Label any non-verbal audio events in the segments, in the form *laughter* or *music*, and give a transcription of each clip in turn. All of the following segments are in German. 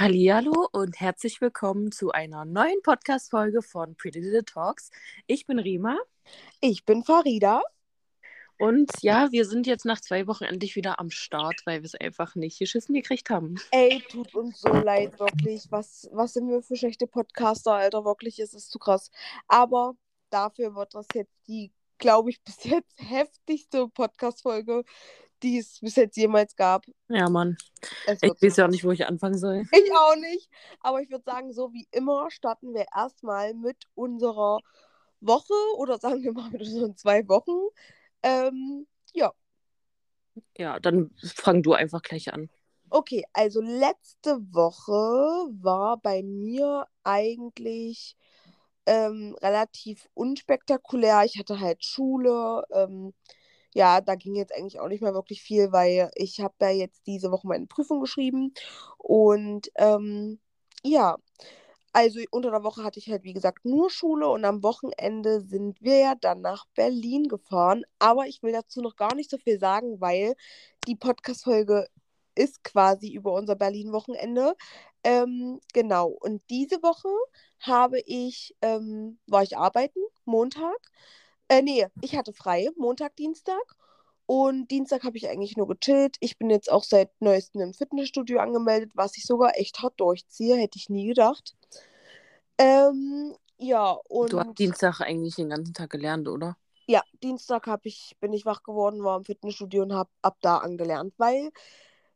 Hallihallo und herzlich willkommen zu einer neuen Podcast-Folge von Pretty Little Talks. Ich bin Rima. Ich bin Farida. Und ja, wir sind jetzt nach zwei Wochen endlich wieder am Start, weil wir es einfach nicht geschissen gekriegt haben. Ey, tut uns so leid, wirklich. Was, was sind wir für schlechte Podcaster, Alter? Wirklich, es ist zu krass. Aber dafür wird das jetzt die, glaube ich, *laughs* bis jetzt heftigste Podcast-Folge, die es bis jetzt jemals gab. Ja, Mann. Ich weiß ja auch nicht, wo ich anfangen soll. *laughs* Ich auch nicht. Aber ich würde sagen, so wie immer starten wir erstmal mit unserer Woche oder sagen wir mal mit unseren zwei Wochen. Ähm, ja. Ja, dann fang du einfach gleich an. Okay, also letzte Woche war bei mir eigentlich ähm, relativ unspektakulär. Ich hatte halt Schule. Ähm, ja, da ging jetzt eigentlich auch nicht mehr wirklich viel, weil ich habe ja jetzt diese Woche meine Prüfung geschrieben. Und ähm, ja, also unter der Woche hatte ich halt, wie gesagt, nur Schule und am Wochenende sind wir ja dann nach Berlin gefahren. Aber ich will dazu noch gar nicht so viel sagen, weil die Podcast-Folge ist quasi über unser Berlin-Wochenende. Ähm, genau. Und diese Woche habe ich, ähm, war ich arbeiten, Montag. Äh, nee, ich hatte frei, Montag, Dienstag. Und Dienstag habe ich eigentlich nur gechillt. Ich bin jetzt auch seit neuestem im Fitnessstudio angemeldet, was ich sogar echt hart durchziehe, hätte ich nie gedacht. Ähm, ja, und. Du hast Dienstag eigentlich den ganzen Tag gelernt, oder? Ja, Dienstag ich, bin ich wach geworden, war im Fitnessstudio und habe ab da angelernt, weil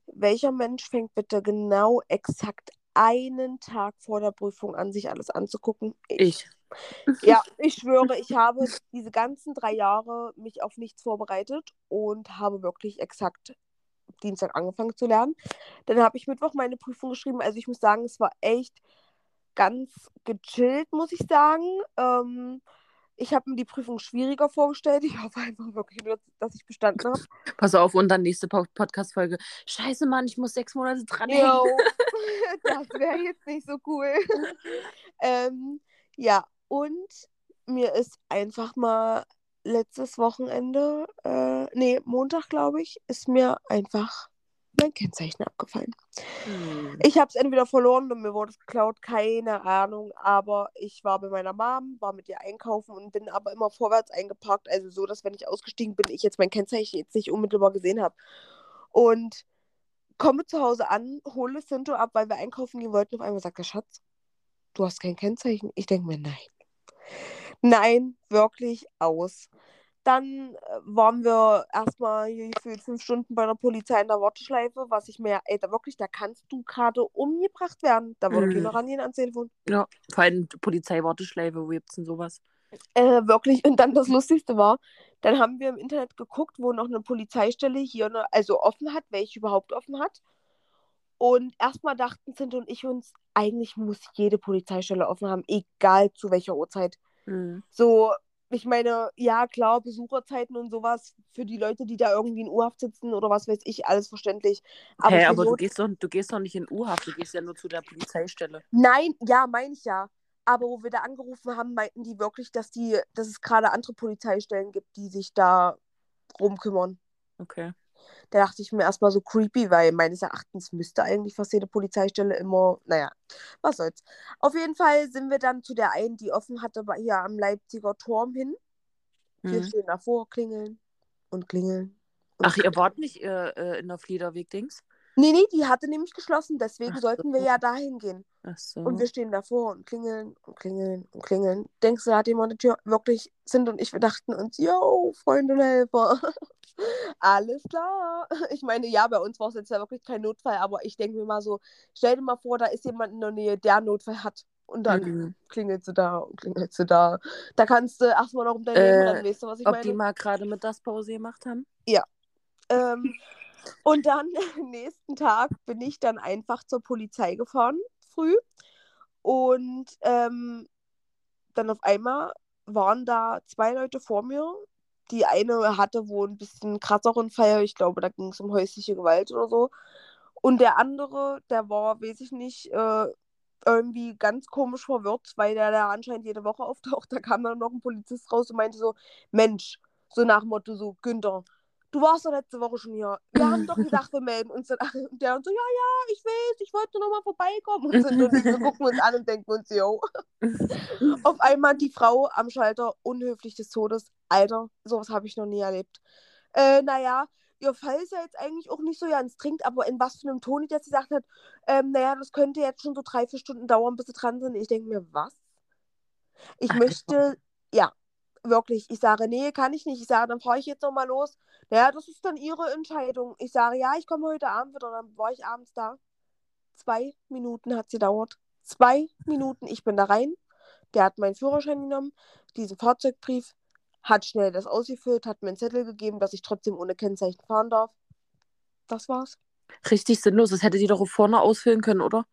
welcher Mensch fängt bitte genau exakt einen Tag vor der Prüfung an, sich alles anzugucken? Ich. ich. Ja, *laughs* ich schwöre, ich habe diese ganzen drei Jahre mich auf nichts vorbereitet und habe wirklich exakt Dienstag angefangen zu lernen. Dann habe ich Mittwoch meine Prüfung geschrieben. Also ich muss sagen, es war echt ganz gechillt, muss ich sagen. Ähm, ich habe mir die Prüfung schwieriger vorgestellt. Ich hoffe einfach wirklich nur, dass ich bestanden habe. Pass auf, und dann nächste Podcast-Folge. Scheiße, Mann, ich muss sechs Monate dran *laughs* das wäre jetzt nicht so cool. *laughs* ähm, ja, und mir ist einfach mal letztes Wochenende, äh, nee, Montag, glaube ich, ist mir einfach mein Kennzeichen abgefallen. Hm. Ich habe es entweder verloren und mir wurde es geklaut, keine Ahnung, aber ich war bei meiner Mom, war mit ihr einkaufen und bin aber immer vorwärts eingeparkt, also so, dass wenn ich ausgestiegen bin, ich jetzt mein Kennzeichen jetzt nicht unmittelbar gesehen habe. Und komme zu Hause an, hole Sinto ab, weil wir einkaufen gehen wollten. Auf einmal sagt der Schatz, du hast kein Kennzeichen. Ich denke mir, nein. Nein, wirklich aus. Dann äh, waren wir erstmal für fünf Stunden bei der Polizei in der Warteschleife, was ich mir, ey, da wirklich, da kannst du gerade umgebracht werden. Da würde mhm. keiner rangehen ans Telefon. Ja, vor allem Polizei-Warteschleife, wo gibt's denn sowas? Äh, wirklich, und dann das Lustigste war, dann haben wir im Internet geguckt, wo noch eine Polizeistelle hier, ne, also offen hat, welche überhaupt offen hat. Und erstmal dachten Sint und ich uns, eigentlich muss jede Polizeistelle offen haben, egal zu welcher Uhrzeit. Mhm. So, ich meine, ja, klar, Besucherzeiten und sowas für die Leute, die da irgendwie in U-Haft sitzen oder was weiß ich, alles verständlich. Aber, hey, aber du, gehst doch, du gehst doch nicht in U-Haft, du gehst ja nur zu der Polizeistelle. Nein, ja, meine ich ja. Aber wo wir da angerufen haben, meinten die wirklich, dass, die, dass es gerade andere Polizeistellen gibt, die sich da rumkümmern. Okay. Da dachte ich mir erstmal so creepy, weil meines Erachtens müsste eigentlich fast jede Polizeistelle immer, naja, was soll's. Auf jeden Fall sind wir dann zu der einen, die offen hatte, hier am Leipziger Turm hin. Mhm. Wir stehen davor, klingeln und klingeln. Und Ach, ihr wart nicht äh, äh in der Fliederweg-Dings? Nee, nee, die hatte nämlich geschlossen, deswegen Ach, sollten wir ja dahin gehen. Ach so. Und wir stehen davor und klingeln und klingeln und klingeln. Denkst du, da hat jemand die Tür wirklich sind und ich, wir dachten uns, yo, Freunde und Helfer. *laughs* Alles klar. Ich meine, ja, bei uns war es jetzt ja wirklich kein Notfall, aber ich denke mir mal so, stell dir mal vor, da ist jemand in der Nähe, der Notfall hat. Und dann mhm. klingelt sie da und klingelt sie da. Da kannst du erstmal noch um dein Leben, äh, dann weißt du, was ich ob meine. Ob die mal gerade mit das Pause gemacht haben? Ja. Ähm, und dann, *laughs* nächsten Tag, bin ich dann einfach zur Polizei gefahren, früh. Und ähm, dann auf einmal waren da zwei Leute vor mir. Die eine hatte wohl ein bisschen krasseren Feier. Ich glaube, da ging es um häusliche Gewalt oder so. Und der andere, der war, weiß ich nicht, äh, irgendwie ganz komisch verwirrt, weil der da anscheinend jede Woche auftaucht. *laughs* Da kam dann noch ein Polizist raus und meinte so, Mensch, so nach dem Motto so, Günther, du warst doch letzte Woche schon hier. Wir haben doch gedacht, wir melden uns dann an. Und der und so, ja, ja, ich weiß, ich wollte nur noch mal vorbeikommen. Und, sind, und wir gucken uns an und denken uns, yo. *laughs* Auf einmal die Frau am Schalter, unhöflich des Todes. Alter, sowas habe ich noch nie erlebt. Äh, naja, ihr Fall ist ja jetzt eigentlich auch nicht so ganz dringend, aber in was für einem Ton die jetzt gesagt hat, ähm, naja, das könnte jetzt schon so drei, vier Stunden dauern, bis sie dran sind. Ich denke mir, was? Ich Ach, möchte, ja, wirklich. Ich sage, nee, kann ich nicht. Ich sage, dann fahre ich jetzt nochmal los. Naja, das ist dann ihre Entscheidung. Ich sage, ja, ich komme heute Abend wieder. Dann war ich abends da. Zwei Minuten hat sie dauert. Zwei Minuten. Ich bin da rein. Der hat meinen Führerschein genommen, diesen Fahrzeugbrief, hat schnell das ausgefüllt, hat mir einen Zettel gegeben, dass ich trotzdem ohne Kennzeichen fahren darf. Das war's. Richtig sinnlos. Das hätte sie doch vorne ausfüllen können, oder?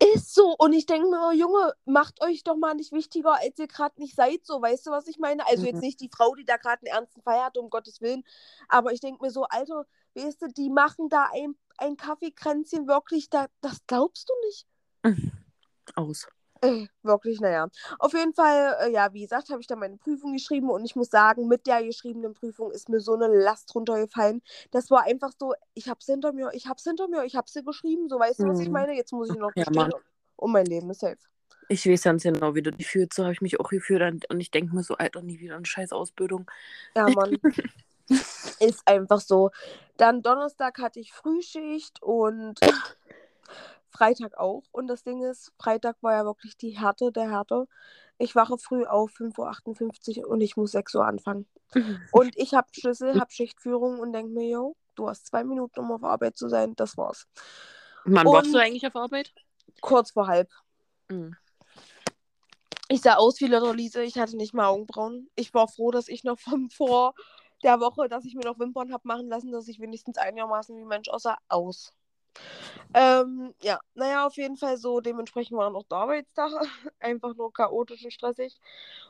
Ist so. Und ich denke mir, oh, Junge, macht euch doch mal nicht wichtiger, als ihr gerade nicht seid. So, weißt du, was ich meine? Also mhm. jetzt nicht die Frau, die da gerade einen ernsten Fall hat, um Gottes Willen. Aber ich denke mir so, Alter, weißt du, die machen da ein, ein Kaffeekränzchen wirklich, da, das glaubst du nicht. Mhm. *laughs* Aus. Äh, *laughs* wirklich, naja. Auf jeden Fall, äh, ja, wie gesagt, habe ich dann meine Prüfung geschrieben und ich muss sagen, mit der geschriebenen Prüfung ist mir so eine Last runtergefallen. Das war einfach so, ich habe es hinter mir, ich habe es hinter mir, ich habe sie geschrieben, so weißt du, was ich mhm. meine? Jetzt muss ich noch ja, bestehen und mein Leben ist safe. Ich weiß ganz genau, wie du dich fühlst. So habe ich mich auch gefühlt und ich denke mir so, Alter, nie wieder eine scheiß Ausbildung. Ja, Mann. *laughs* ist einfach so. Dann Donnerstag hatte ich Frühschicht und *laughs* Freitag auch. Und das Ding ist, Freitag war ja wirklich die Härte der Härte. Ich wache früh auf 5.58 Uhr und ich muss 6 Uhr anfangen. *laughs* und ich habe Schlüssel, habe Schichtführung und denke mir, yo, du hast zwei Minuten, um auf Arbeit zu sein. Das war's. Wann und warst du eigentlich auf Arbeit? Kurz vor halb. Mhm. Ich sah aus wie Little Lise, ich hatte nicht mal Augenbrauen. Ich war froh, dass ich noch von vor der Woche, dass ich mir noch Wimpern habe machen lassen, dass ich wenigstens einigermaßen wie Mensch aussah, aus. Ähm, ja, naja, auf jeden Fall so. Dementsprechend war noch der Arbeitstag einfach nur chaotisch und stressig.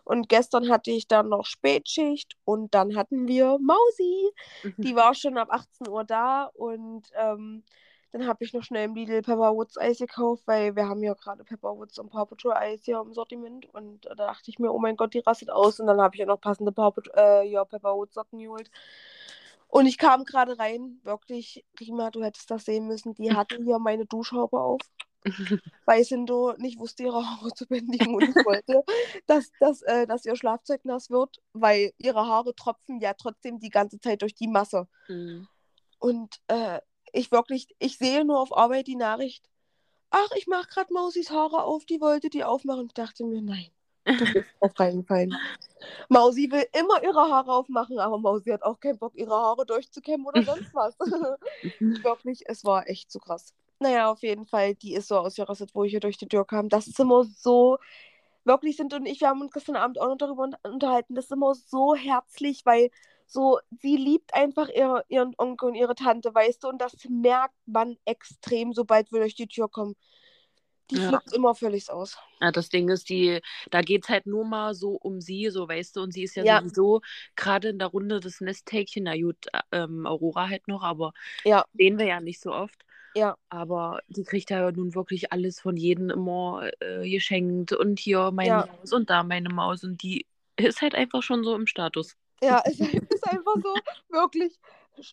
Und gestern hatte ich dann noch Spätschicht und dann hatten wir Mausi. Mhm. Die war schon ab 18 Uhr da und ähm, dann habe ich noch schnell im Lidl Pepperwoods Eis gekauft, weil wir haben ja gerade Pepperwoods und Paw Patrol Eis hier im Sortiment. Und da dachte ich mir, oh mein Gott, die rastet aus. Und dann habe ich ja noch passende Paw äh, ja, Pepperwoods Socken geholt. Und ich kam gerade rein, wirklich, Rima, du hättest das sehen müssen, die hatten *laughs* hier meine Duschhaube auf. *laughs* weil Sindo nicht wusste, ihre Haare zu bändigen und ich wollte, dass, dass, äh, dass ihr Schlafzeug nass wird, weil ihre Haare tropfen ja trotzdem die ganze Zeit durch die Masse. Mhm. Und äh, ich wirklich, ich sehe nur auf Arbeit die Nachricht, ach, ich mache gerade Mausis Haare auf, die wollte die aufmachen. Ich dachte mir, nein, du bist drauf reingefallen. Mausi will immer ihre Haare aufmachen, aber Mausi hat auch keinen Bock, ihre Haare durchzukämmen oder sonst was. *laughs* Wirklich, es war echt zu krass. Naja, auf jeden Fall, die ist so ausgerastet, wo ich hier durch die Tür kam. Das Zimmer so wirklich sind und ich, wir haben uns gestern Abend auch noch darüber unterhalten, das ist immer so herzlich, weil so, sie liebt einfach ihre, ihren Onkel und ihre Tante, weißt du, und das merkt man extrem, sobald wir durch die Tür kommen. Die ja. flippt immer völlig aus. Ja, das Ding ist, die, da geht es halt nur mal so um sie, so weißt du, und sie ist ja, ja. sowieso gerade in der Runde des Nesthäkchen, na gut, ähm, Aurora halt noch, aber ja. sehen wir ja nicht so oft. Ja. Aber die kriegt ja nun wirklich alles von jedem immer äh, geschenkt und hier meine ja. Maus und da meine Maus und die ist halt einfach schon so im Status. Ja, es *laughs* ist einfach so, wirklich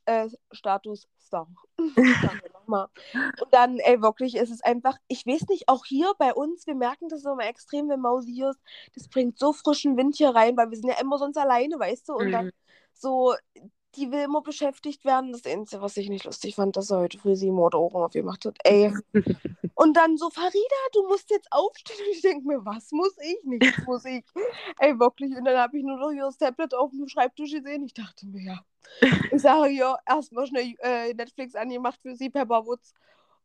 äh, Status Star. *laughs* Und dann, ey, wirklich, ist es einfach, ich weiß nicht, auch hier bei uns, wir merken das immer extrem, wenn Mausi hier ist, das bringt so frischen Wind hier rein, weil wir sind ja immer sonst alleine, weißt du, und mhm. dann so, die will immer beschäftigt werden. Das Einzige, was ich nicht lustig fand, dass er heute früh sieben Ohren aufgemacht hat. Ey. *laughs* Und dann so, Farida, du musst jetzt aufstehen. Und ich denke mir, was muss ich? Nichts muss ich. Ey, wirklich. Und dann habe ich nur noch hier das Tablet auf dem Schreibtisch gesehen. Ich dachte mir, ja. Ich sage, ja, erstmal schnell äh, Netflix angemacht für sie, Pepperwoods.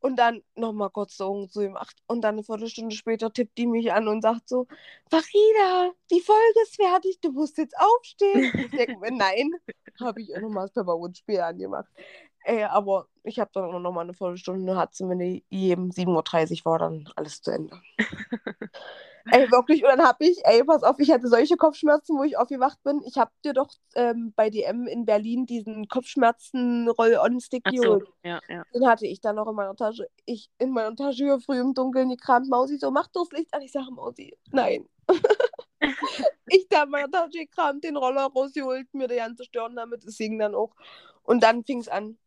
Und dann nochmal kurz so Augen zugemacht. Und dann eine Viertelstunde später tippt die mich an und sagt so: Farida, die Folge ist fertig, du musst jetzt aufstehen. Ich denke mir, nein, habe ich auch nochmal das Pepperwood-Spiel angemacht. Ey, aber ich habe dann auch nochmal eine Viertelstunde, hat sie mir gegeben, 7.30 Uhr war dann alles zu Ende. *laughs* ey, wirklich, und dann habe ich, ey, pass auf, ich hatte solche Kopfschmerzen, wo ich aufgewacht bin. Ich habe dir doch ähm, bei DM in Berlin diesen Kopfschmerzen-Roll-On-Stick geholt. So, ja, ja. Den hatte ich dann noch in meiner Tasche. Ich in meiner Tasche früh im Dunkeln gekramt, Mausi so, mach das Licht an. Ich sage, Mausi, nein. *laughs* ich da meiner Tasche gekramt, den Roller rausgeholt, mir die ganze Stirn damit, es ging dann auch. Und dann fing es an.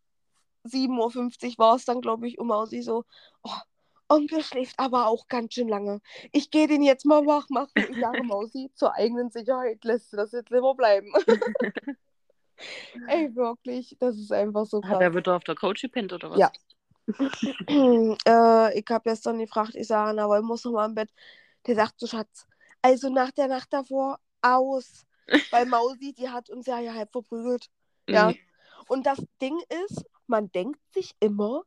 7.50 Uhr war es dann, glaube ich, um Mausi so, oh, Onkel schläft aber auch ganz schön lange. Ich gehe den jetzt mal wach machen. Ich sage Mausi, zur eigenen Sicherheit lässt du das jetzt lieber bleiben. *laughs* Ey, wirklich, das ist einfach so krass. Hat er wieder auf der Couch gepennt oder was? Ja. *clears throat* äh, ich habe gestern gefragt, ich sage, na, ich muss noch mal im Bett. Der sagt so, Schatz, also nach der Nacht davor aus. *laughs* Weil Mausi, die hat uns ja hier halb verprügelt. Ja. Mhm. Und das Ding ist, man denkt sich immer,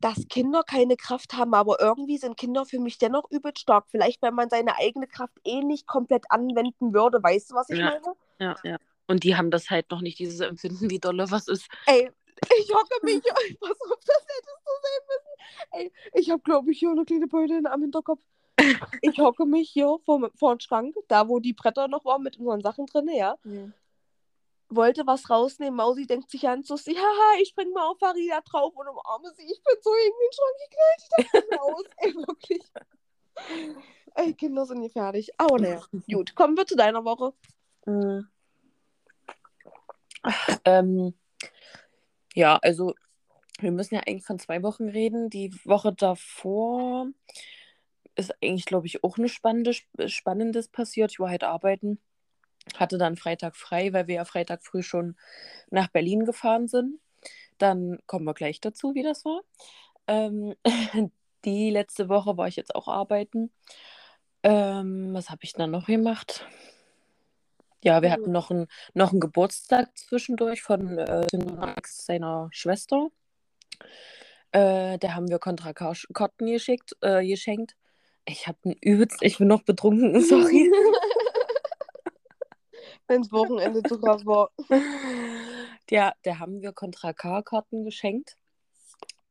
dass Kinder keine Kraft haben, aber irgendwie sind Kinder für mich dennoch übel stark. Vielleicht, wenn man seine eigene Kraft eh nicht komplett anwenden würde. Weißt du, was ich ja. meine? Ja, ja. Und die haben das halt noch nicht, dieses Empfinden, wie dolle was ist. Ey, ich hocke mich, *laughs* pass auf, das hättest du sehen müssen. Ey, ich habe, glaube ich, hier eine kleine Beule am Hinterkopf. Ich hocke mich hier vor, vor dem Schrank, da wo die Bretter noch waren mit unseren Sachen drin, ja. ja wollte was rausnehmen. Mausi denkt sich an, so, haha, ich spring mal auf Farida drauf und umarme sie. Ich bin so in den Schrank geknallt. Ich dachte aus. *laughs* Ey, wirklich. Ey, Kinder sind nicht fertig. Aber naja, *laughs* gut. Kommen wir zu deiner Woche. Mhm. Ähm, ja, also wir müssen ja eigentlich von zwei Wochen reden. Die Woche davor ist eigentlich, glaube ich, auch eine spannende, Spannendes passiert. Ich war halt arbeiten hatte dann Freitag frei, weil wir ja Freitag früh schon nach Berlin gefahren sind. Dann kommen wir gleich dazu, wie das war. Ähm, *laughs* die letzte Woche war ich jetzt auch arbeiten. Ähm, was habe ich dann noch gemacht? Ja, wir hatten noch, ein, noch einen Geburtstag zwischendurch von äh, seiner Schwester. Äh, da haben wir Kontrakarten geschickt, äh, geschenkt. Ich habe einen übelst, ich bin noch betrunken, *laughs* sorry. *laughs* wenn das Wochenende zu krass war. *laughs* Ja, da haben wir Contra K-Karten geschenkt.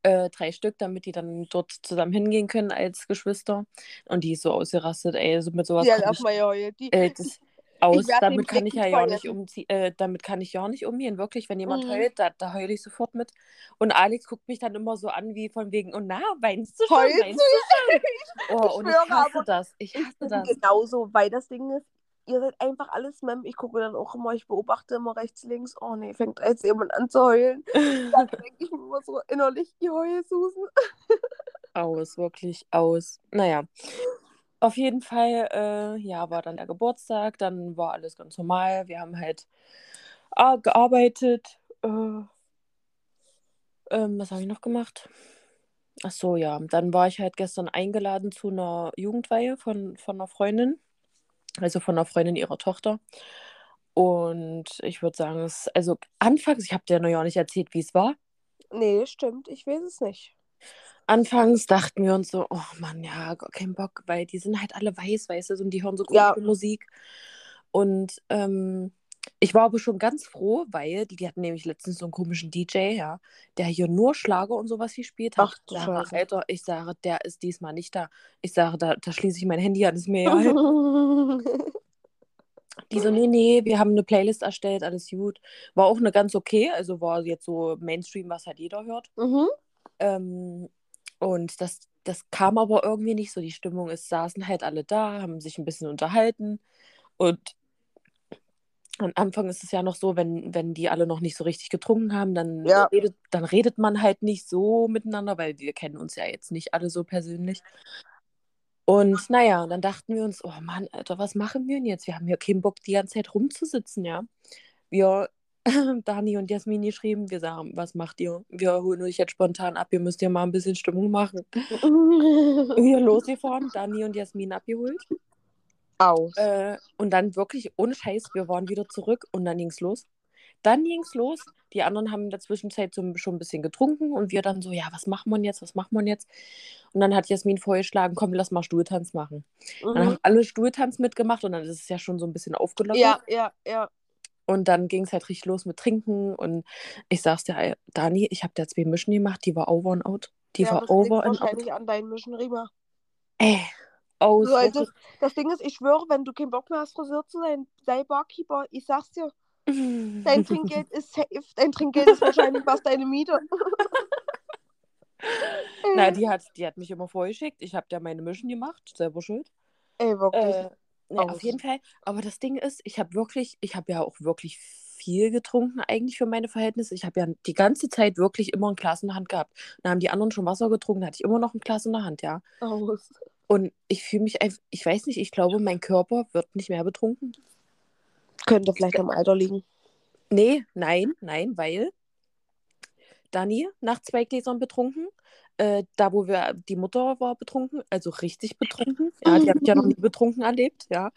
Äh, drei Stück, damit die dann dort zusammen hingehen können als Geschwister. Und die ist so ausgerastet, ey, so mit sowas. Ja, lass mal ja, die, äh, das, aus, damit kann ich ja ja nicht umziehen, äh, damit kann ich ja nicht umgehen, wirklich. Wenn jemand mhm. heult, da, da heule ich sofort mit. Und Alex guckt mich dann immer so an, wie von wegen, oh na, weinst du schon, Heulst weinst du schon? *laughs* oh, und ich hasse das, ich hasse ich das. Genauso, weil das Ding ist, ihr seid einfach alles Mem. Ich gucke dann auch immer, ich beobachte immer rechts, links. Oh nee, fängt jetzt jemand an zu heulen. *laughs* dann denke ich mir immer so innerlich, die heule Susan. aus, wirklich aus. Naja. Auf jeden Fall, äh, ja, war dann der Geburtstag, dann war alles ganz normal. Wir haben halt äh, gearbeitet. Äh, ähm, was habe ich noch gemacht? Ach so, ja. Dann war ich halt gestern eingeladen zu einer Jugendweihe von, von einer Freundin also von einer Freundin ihrer Tochter. Und ich würde sagen, es, also anfangs, ich habe dir noch ja nicht erzählt, wie es war. Nee, stimmt, ich weiß es nicht. Anfangs dachten wir uns so, oh Mann, ja, kein Bock, weil die sind halt alle weiß, weißt du, und die hören so komische ja. Musik. Und ähm, ich war aber schon ganz froh, weil die, die hatten nämlich letztens so einen komischen DJ, ja, der hier nur Schlager und sowas gespielt hat. Ach, du sage, Alter, ich sage, der ist diesmal nicht da. Ich sage, da, da schließe ich mein Handy an, ist mir *laughs* ja. die so, nee, nee, wir haben eine Playlist erstellt, alles gut. War auch eine ganz okay, also war jetzt so Mainstream, was halt jeder hört. Mhm. Ähm, und das, das kam aber irgendwie nicht so. Die Stimmung ist, saßen halt alle da, haben sich ein bisschen unterhalten. Und am Anfang ist es ja noch so, wenn, wenn die alle noch nicht so richtig getrunken haben, dann, ja. redet, dann redet man halt nicht so miteinander, weil wir kennen uns ja jetzt nicht alle so persönlich. Und naja, dann dachten wir uns, oh Mann, Alter, was machen wir denn jetzt? Wir haben ja keinen Bock, die ganze Zeit rumzusitzen, ja. Wir, *laughs* Dani und Jasmin geschrieben, wir sagen, was macht ihr? Wir holen euch jetzt spontan ab, ihr müsst ja mal ein bisschen Stimmung machen. *laughs* wir losgefahren, Dani und Jasmin abgeholt. Aus. Äh, und dann wirklich ohne Scheiß, wir waren wieder zurück und dann ging es los. Dann ging es los. Die anderen haben in der Zwischenzeit so, schon ein bisschen getrunken und wir dann so, ja, was machen wir jetzt, was machen wir jetzt? Und dann hat Jasmin vorgeschlagen, komm, lass mal Stuhltanz machen. Mhm. Dann haben alle Stuhltanz mitgemacht und dann ist es ja schon so ein bisschen aufgelockert. Ja, ja, ja. Und dann ging es halt richtig los mit Trinken und ich sag's dir, Dani, ich habe da zwei Mischen gemacht, die war over and out. Die ja, war over and out. wahrscheinlich an deinen Mischen rüber. Ey, aus. So, also, das Ding ist, ich schwöre, wenn du keinen Bock mehr hast, Friseur zu sein, sei Barkeeper. Ich sag's dir. Dein Trinkgeld *laughs* ist safe. Dein Trinkgeld ist wahrscheinlich fast deine Miete. Na, *laughs* die hat, die hat mich immer vorgeschickt. Ich habe da meine Mission gemacht, selber schuld. Ey, wirklich. Äh, ne, auf jeden Fall. Aber das Ding ist, ich habe wirklich, ich habe ja auch wirklich viel getrunken eigentlich für meine Verhältnisse. Ich habe ja die ganze Zeit wirklich immer ein Glas in der Hand gehabt. Dann haben die anderen schon Wasser getrunken, da hatte ich immer noch ein Glas in der Hand, ja. Aus. Und ich fühle mich einfach, ich weiß nicht, ich glaube, mein Körper wird nicht mehr betrunken. Könnte vielleicht am Alter liegen. Nee, nein, nein, weil Dani nach zwei Gläsern betrunken. Äh, da, wo wir, die Mutter war betrunken, also richtig betrunken. *laughs* Ja, die habe ich ja noch nie betrunken erlebt, ja.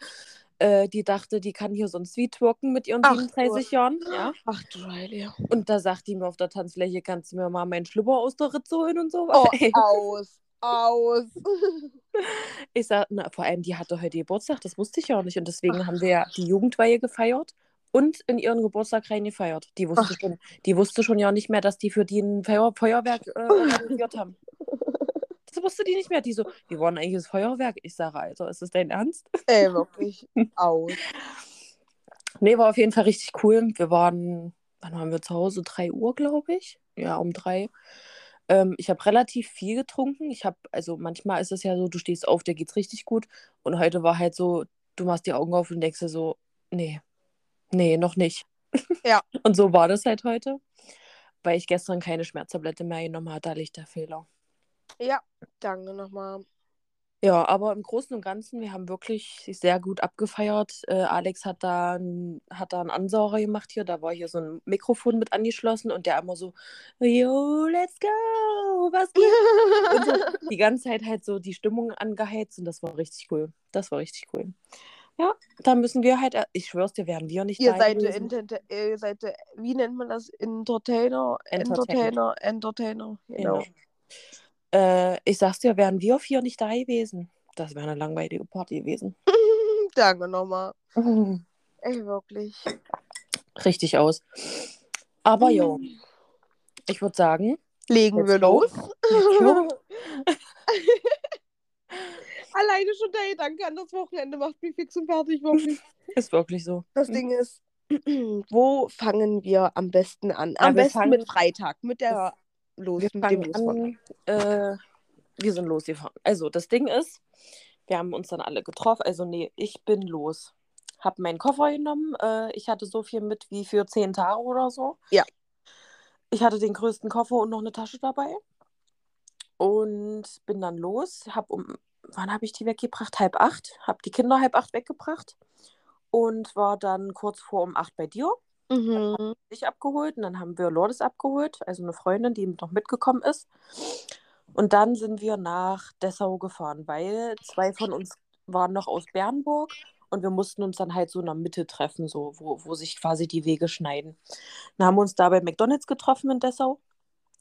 Äh, die dachte, die kann hier sonst wie twerken mit ihren Ach, 37 Jahren, ja. Ach du Heilige. Und da sagt die mir auf der Tanzfläche, kannst du mir mal meinen Schlüpper aus der Ritze holen und so. Oh, Ey, *laughs* aus. Aus. Ich sag, na, vor allem, die hatte heute Geburtstag, das wusste ich ja nicht. Und deswegen haben wir ja die Jugendweihe gefeiert und in ihren Geburtstag rein gefeiert. Die wusste, Ach. schon, die wusste schon ja nicht mehr, dass die für die ein Feuer, Feuerwerk äh, *laughs* organisiert haben. Das wusste die nicht mehr. Die so, wir wollen eigentlich das Feuerwerk. Ich sage, Alter, ist das dein Ernst? Ey, wirklich. Aus. *laughs* Nee, war auf jeden Fall richtig cool. Wir waren, wann waren wir zu Hause? 3 Uhr, glaube ich. Ja, um drei. Ähm, ich habe relativ viel getrunken. Ich habe, also manchmal ist es ja so, du stehst auf, dir geht's richtig gut. Und heute war halt so, du machst die Augen auf und denkst dir so, nee, nee, noch nicht. Ja. *laughs* Und so war das halt heute. Weil ich gestern keine Schmerztablette mehr genommen hatte, da liegt der Fehler. Ja, danke nochmal. Ja, aber im Großen und Ganzen, wir haben wirklich sehr gut abgefeiert. Äh, Alex hat da, hat da einen Ansauger gemacht hier. Da war hier so ein Mikrofon mit angeschlossen und der immer so, yo, let's go, was geht? und so *laughs* die ganze Zeit halt so die Stimmung angeheizt und das war richtig cool. Das war richtig cool. Ja, da müssen wir halt, äh, ich schwör's dir, wären wir nicht Ihr da seid, gewesen. Inter ihr seid, wie nennt man das? Entertainer? Entertainer. Entertainer, Entertainer. Genau. Genau. Äh, ich sag's dir, wären wir vier nicht da gewesen. Das wäre eine langweilige Party gewesen. *laughs* danke nochmal. *laughs* Ey, wirklich. Richtig aus. Aber jo, ich würde sagen, Legen wir go. los. *laughs* Alleine schon der Gedanke an das Wochenende macht mich fix und fertig, wirklich. *laughs* ist wirklich so. Das Ding ist, *clears throat* wo fangen wir am besten an? Am Ja, besten fangen- mit Freitag, mit der Los, Wir mit dem Losfahren. an, äh, wir sind losgefahren. Also, das Ding ist, wir haben uns dann alle getroffen. Also, nee, ich bin los. Hab meinen Koffer genommen. Äh, ich hatte so viel mit wie für zehn Tage oder so. Ja. Ich hatte den größten Koffer und noch eine Tasche dabei. Und bin dann los. Hab um, wann habe ich die weggebracht? Halb acht. Hab die Kinder halb acht weggebracht. Und war dann kurz vor um acht bei dir. Mhm. dich abgeholt und dann haben wir Lourdes abgeholt, also eine Freundin, die noch mitgekommen ist. Und dann sind wir nach Dessau gefahren, weil zwei von uns waren noch aus Bernburg und wir mussten uns dann halt so in der Mitte treffen, so wo, wo sich quasi die Wege schneiden. Dann haben wir uns da bei McDonalds getroffen in Dessau,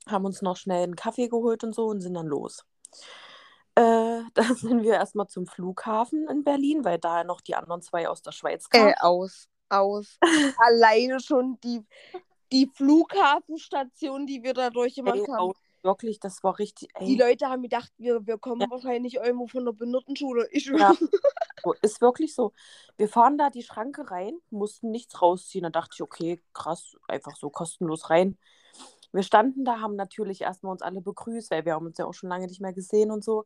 haben uns noch schnell einen Kaffee geholt und so und sind dann los. Äh, *laughs* dann sind wir erstmal zum Flughafen in Berlin, weil da noch die anderen zwei aus der Schweiz kamen. Äh, aus. Aus. *laughs* Alleine schon die, die Flughafenstation, die wir da durchgemacht Ey, haben. oh, wirklich, das war richtig. Ey. Die Leute haben gedacht, wir, wir kommen Ja. wahrscheinlich irgendwo von der Behindertenschule. Ich Ja. So, ist wirklich so. Wir fahren da die Schranke rein, mussten nichts rausziehen. Da dachte ich, okay, krass, einfach so kostenlos rein. Wir standen da, haben natürlich erstmal uns alle begrüßt, weil wir haben uns ja auch schon lange nicht mehr gesehen und so.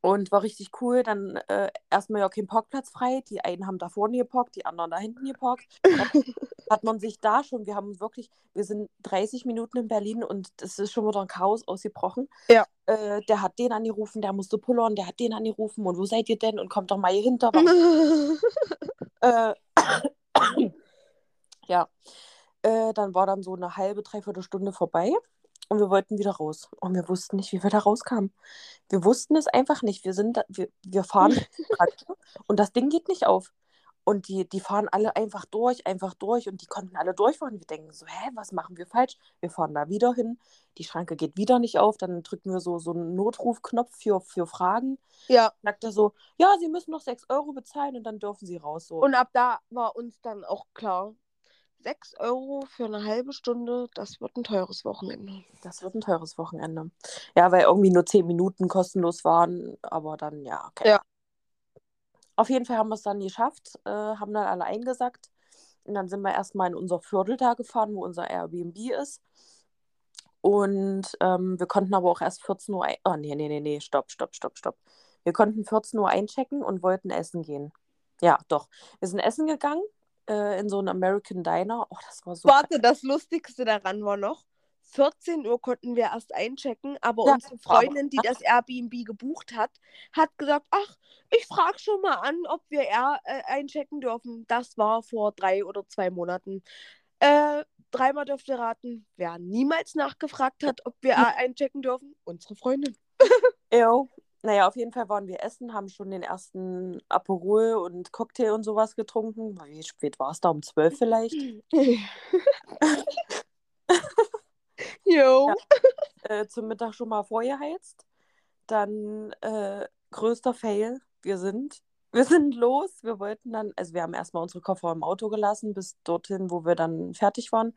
Und war richtig cool. Dann äh, erstmal ja kein Parkplatz frei. Die einen haben da vorne geparkt, die anderen da hinten geparkt. Dann hat man sich da schon, wir haben wirklich, wir sind 30 Minuten in Berlin und es ist schon wieder ein Chaos ausgebrochen. Ja. Äh, der hat den angerufen, der musste pullern, der hat den angerufen und wo seid ihr denn? Und kommt doch mal hier hinter. *laughs* Äh, *coughs* ja, äh, dann war dann so eine halbe, dreiviertel Stunde vorbei und wir wollten wieder raus. Und wir wussten nicht, wie wir da rauskamen. Wir wussten es einfach nicht. Wir sind, da, wir, wir fahren *laughs* und das Ding geht nicht auf. Und die, die fahren alle einfach durch, einfach durch und die konnten alle durchfahren. Wir denken so, hä, was machen wir falsch? Wir fahren da wieder hin, die Schranke geht wieder nicht auf, dann drücken wir so, so einen Notrufknopf für, für Fragen. ja, Sagt er so, ja, Sie müssen noch 6 Euro bezahlen und dann dürfen Sie raus. So. und ab da war uns dann auch klar, 6 Euro für eine halbe Stunde, das wird ein teures Wochenende. Das wird ein teures Wochenende. Ja, weil irgendwie nur 10 Minuten kostenlos waren, aber dann, ja, okay. Ja. Auf jeden Fall haben wir es dann geschafft, äh, haben dann alle eingesackt. Und dann sind wir erstmal in unser Viertel da gefahren, wo unser Airbnb ist. Und ähm, wir konnten aber auch erst 14 Uhr ein... Oh, nee, nee, nee, nee, stopp, stopp, stopp, stopp. Wir konnten 14 Uhr einchecken und wollten essen gehen. Ja, doch. Wir sind essen gegangen äh, in so einem American Diner. Oh, das war so. Warte, das Lustigste daran war noch, 14 Uhr konnten wir erst einchecken, aber ja, unsere Freundin, die das Airbnb gebucht hat, hat gesagt, ach, ich frage schon mal an, ob wir eher äh, einchecken dürfen. Das war vor drei oder zwei Monaten. Äh, dreimal dürft ihr raten, wer niemals nachgefragt hat, ob wir hm. einchecken dürfen? Unsere Freundin. Jo. Naja, auf jeden Fall waren wir essen, haben schon den ersten Aperol und Cocktail und sowas getrunken. Wie spät war es da? Um zwölf vielleicht? *laughs* Jo. *laughs* Ja, äh, zum Mittag schon mal vorgeheizt. Dann äh, größter Fail. Wir sind, *laughs* wir sind los. Wir wollten dann, also wir haben erstmal unsere Koffer im Auto gelassen, bis dorthin, wo wir dann fertig waren.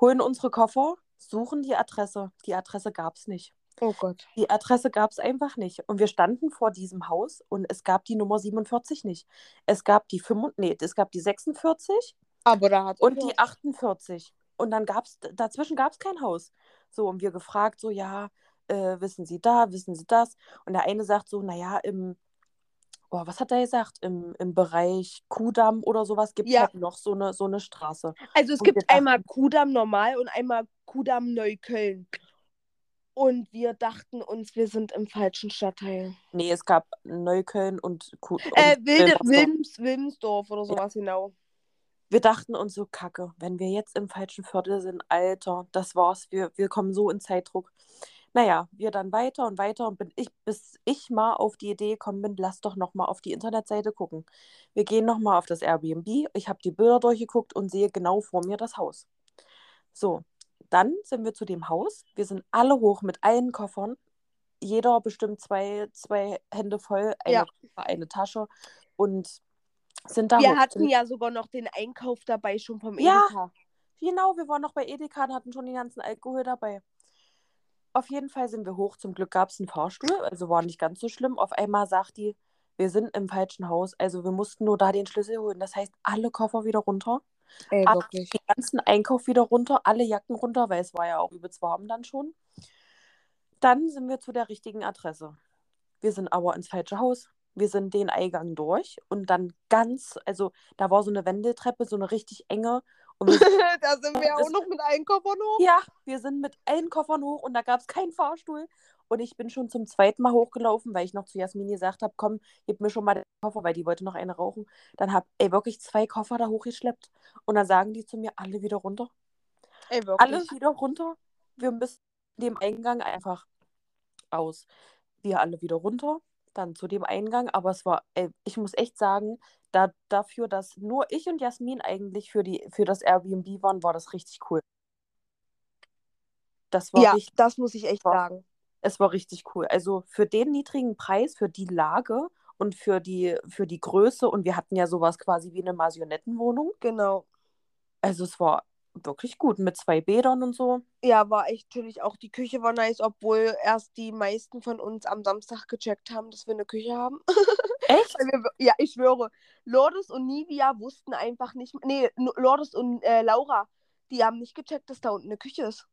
Holen unsere Koffer, suchen die Adresse. Die Adresse gab es nicht. Oh Gott. Die Adresse gab es einfach nicht. Und wir standen vor diesem Haus und es gab die Nummer 47 nicht. Es gab die 5, nee, es gab die 46 Aber da hat und die 48. Und dann gab es, dazwischen gab es kein Haus. So, und wir gefragt, so, ja, äh, wissen Sie da, wissen Sie das? Und der eine sagt so, naja, im, oh, was hat er gesagt? Im, im Bereich Kudamm oder sowas gibt es ja. halt noch so eine, so eine Straße. Also es und gibt einmal Kudamm normal und einmal Kudamm Neukölln. Und wir dachten uns, wir sind im falschen Stadtteil. Nee, es gab Neukölln und, Ku äh, Wilde, Wilms, Wilmsdorf oder sowas ja. genau wir dachten uns so, kacke, wenn wir jetzt im falschen Viertel sind, Alter, das war's, wir, wir kommen so in Zeitdruck. Naja, wir dann weiter und weiter und bin ich, bis ich mal auf die Idee gekommen bin, lass doch nochmal auf die Internetseite gucken. Wir gehen nochmal auf das Airbnb, ich habe die Bilder durchgeguckt und sehe genau vor mir das Haus. So, dann sind wir zu dem Haus, wir sind alle hoch mit allen Koffern, jeder bestimmt zwei, zwei Hände voll, eine, ja. eine Tasche und sind da Wir hoch. hatten ja sogar noch den Einkauf dabei schon vom Edeka. Ja, genau, wir waren noch bei Edeka und hatten schon den ganzen Alkohol dabei. Auf jeden Fall sind wir hoch. Zum Glück gab es einen Fahrstuhl, also war nicht ganz so schlimm. Auf einmal sagt die, wir sind im falschen Haus. Also wir mussten nur da den Schlüssel holen. Das heißt, alle Koffer wieder runter. Ey, wirklich. Den ganzen Einkauf wieder runter, alle Jacken runter, weil es war ja auch übelst warm dann schon. Dann sind wir zu der richtigen Adresse. Wir sind aber ins falsche Haus wir sind den Eingang durch und dann ganz, also da war so eine Wendeltreppe, so eine richtig enge. Und *laughs* da sind wir auch noch mit allen Koffern hoch. Ja, wir sind mit allen Koffern hoch und da gab es keinen Fahrstuhl. Und ich bin schon zum zweiten Mal hochgelaufen, weil ich noch zu Jasmin gesagt habe, komm, gib mir schon mal den Koffer, weil die wollte noch eine rauchen. Dann habe ich wirklich zwei Koffer da hochgeschleppt. Und dann sagen die zu mir, alle wieder runter. Ey, wirklich? Alle wieder runter. Wir müssen dem Eingang einfach aus. Wir alle wieder runter dann zu dem Eingang, aber es war, ey, ich muss echt sagen, da, dafür, dass nur ich und Jasmin eigentlich für, die, für das Airbnb waren, war das richtig cool. Das war ja, richtig, das muss ich echt war, sagen. Es war richtig cool. Also für den niedrigen Preis, für die Lage und für die, für die Größe und wir hatten ja sowas quasi wie eine Marionettenwohnung. Genau. Also es war wirklich gut mit zwei Bädern und so. Ja, war echt natürlich auch die Küche war nice, obwohl erst die meisten von uns am Samstag gecheckt haben, dass wir eine Küche haben. *laughs* Echt? wir, ja, ich schwöre. Lourdes und Nivia wussten einfach nicht. Nee, Lourdes und äh, Laura, die haben nicht gecheckt, dass da unten eine Küche ist.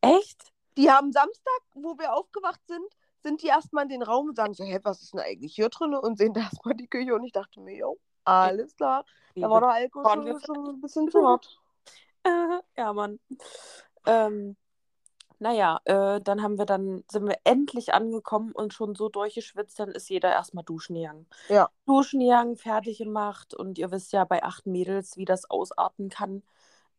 Echt? Die haben Samstag, wo wir aufgewacht sind, sind die erstmal in den Raum und sagen so, hä, was ist denn eigentlich hier drin? Und sehen da erstmal die Küche und ich dachte mir, jo, alles klar. Da war der Alkohol schon, schon ein bisschen zu hart. *laughs* ja, Mann. Ähm, naja, äh, dann haben wir dann, sind wir endlich angekommen und schon so durchgeschwitzt, dann ist jeder erstmal duschen gegangen. Ja. Duschen gegangen, fertig gemacht und ihr wisst ja bei acht Mädels, wie das ausarten kann,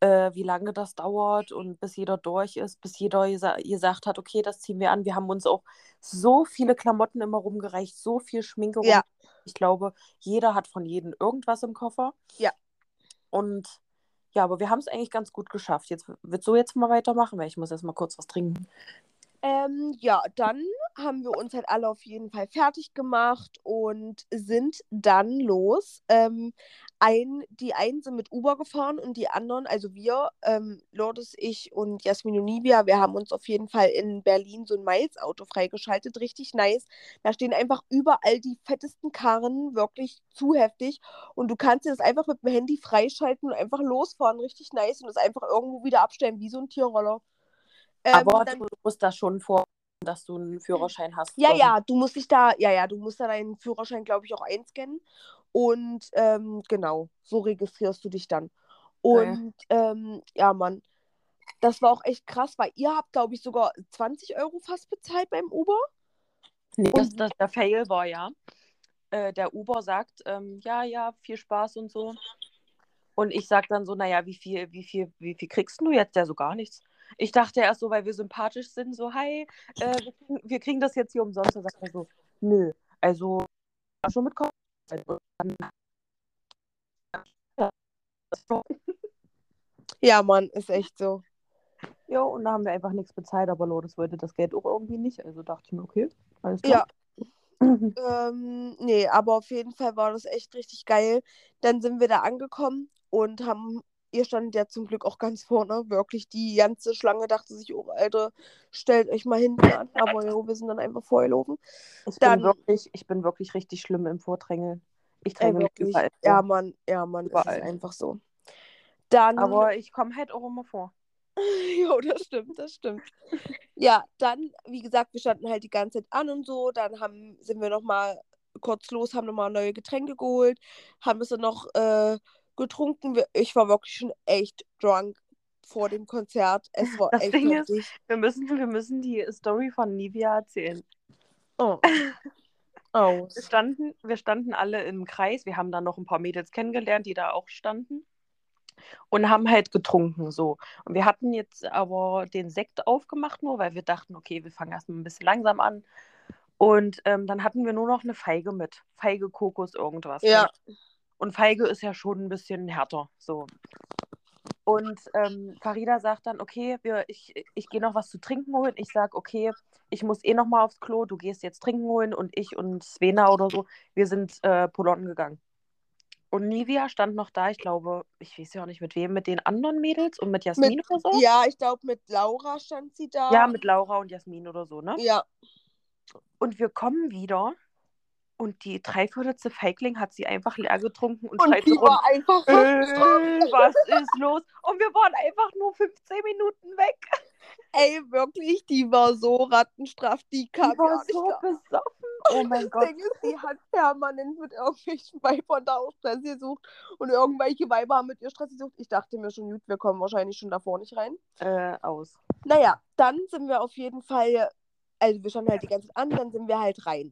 äh, wie lange das dauert und bis jeder durch ist, bis jeder gesa gesagt hat, okay, das ziehen wir an. Wir haben uns auch so viele Klamotten immer rumgereicht, so viel Schminke rum. Ja. Ich glaube, jeder hat von jedem irgendwas im Koffer. Ja. Und ja, aber wir haben es eigentlich ganz gut geschafft. Jetzt wird so jetzt mal weitermachen, weil ich muss erst mal kurz was trinken. Ähm, ja, dann haben wir uns halt alle auf jeden Fall fertig gemacht und sind dann los. Ähm, ein, die einen sind mit Uber gefahren und die anderen, also wir, ähm, Lourdes, ich und Jasmin und Nibia, wir haben uns auf jeden Fall in Berlin so ein Miles-Auto freigeschaltet, richtig nice. Da stehen einfach überall die fettesten Karren, wirklich zu heftig. Und du kannst dir das einfach mit dem Handy freischalten und einfach losfahren, richtig nice und das einfach irgendwo wieder abstellen, wie so ein Tierroller. Ähm, Aber dann, du musst da schon vor, dass du einen Führerschein hast. Ja, ja, du musst dich da, ja, ja, du musst da deinen Führerschein, glaube ich, auch einscannen. Und ähm, genau, so registrierst du dich dann. Und ja, ähm, ja Mann, das war auch echt krass, weil ihr habt, glaube ich, sogar 20 Euro fast bezahlt beim Uber. Nee, das, das, der Fail war ja. Äh, der Uber sagt, ähm, ja, ja, viel Spaß und so. Und ich sage dann so, naja, wie viel, wie viel, wie viel kriegst du jetzt? Ja, so gar nichts. Ich dachte erst so, weil wir sympathisch sind, so, hi, äh, wir, kriegen, wir, kriegen, das jetzt hier umsonst. Da sagt er so, nö, also schon mit also, Ja, Mann, ist echt so. Ja, und da haben wir einfach nichts bezahlt, aber Lotus wollte das Geld auch irgendwie nicht. Also dachte ich mir, okay, alles klar. Ja. ähm, nee, aber auf jeden Fall war das echt richtig geil. Dann sind wir da angekommen und haben, ihr standet ja zum Glück auch ganz vorne, wirklich die ganze Schlange dachte sich, oh Alter, stellt euch mal hinten an, *laughs* aber ja, wir sind dann einfach vorgelaufen. Ich, dann, bin wirklich, ich bin wirklich richtig schlimm im Vordrängeln. Ich dränge mich überall. Ja, Mann, ja, Mann, überall. ist einfach so. Dann, aber ich komme halt auch immer vor. *laughs* jo, das stimmt, das stimmt. ja, dann, wie gesagt, wir standen halt die ganze Zeit an und so. Dann haben, sind wir nochmal kurz los, haben nochmal neue Getränke geholt, haben es dann noch äh, getrunken. Ich war wirklich schon echt drunk vor dem Konzert. Es war das echt Ding ist, wir müssen, wir müssen die Story von Nivea erzählen. Oh. Aus. *laughs* Wir standen, wir standen alle im Kreis. Wir haben dann noch ein paar Mädels kennengelernt, die da auch standen und haben halt getrunken so. Und wir hatten jetzt aber den Sekt aufgemacht nur, weil wir dachten, okay, wir fangen erstmal ein bisschen langsam an. Und ähm, dann hatten wir nur noch eine Feige mit. Feige, Kokos, irgendwas. Ja. Und Feige ist ja schon ein bisschen härter. So. Und ähm, Farida sagt dann, okay, wir, ich, ich gehe noch was zu trinken holen. Ich sage, okay, ich muss eh noch mal aufs Klo, du gehst jetzt trinken holen und ich und Svena oder so, wir sind äh, Polotten gegangen. Und Nivea stand noch da, ich glaube, ich weiß ja auch nicht mit wem, mit den anderen Mädels und mit Jasmin mit, oder so. Ja, ich glaube, mit Laura stand sie da. Ja, mit Laura und Jasmin oder so, ne? Ja. Und wir kommen wieder und die dreiviertelste Feigling hat sie einfach leer getrunken und, und die so war einfach äh, was ist los? Und wir waren einfach nur 15 Minuten weg. Ey, wirklich, die war so rattenstraff, die kam die war so da. besoffen. *laughs* Oh mein Gott. Ding ist, die hat permanent mit irgendwelchen *laughs* Weibern da auch Stress gesucht und irgendwelche Weiber haben mit ihr Stress gesucht. Ich dachte mir schon, gut, wir kommen wahrscheinlich schon davor nicht rein. Äh, aus. Naja, dann sind wir auf jeden Fall, also wir standen halt die ganze Zeit an, dann sind wir halt rein.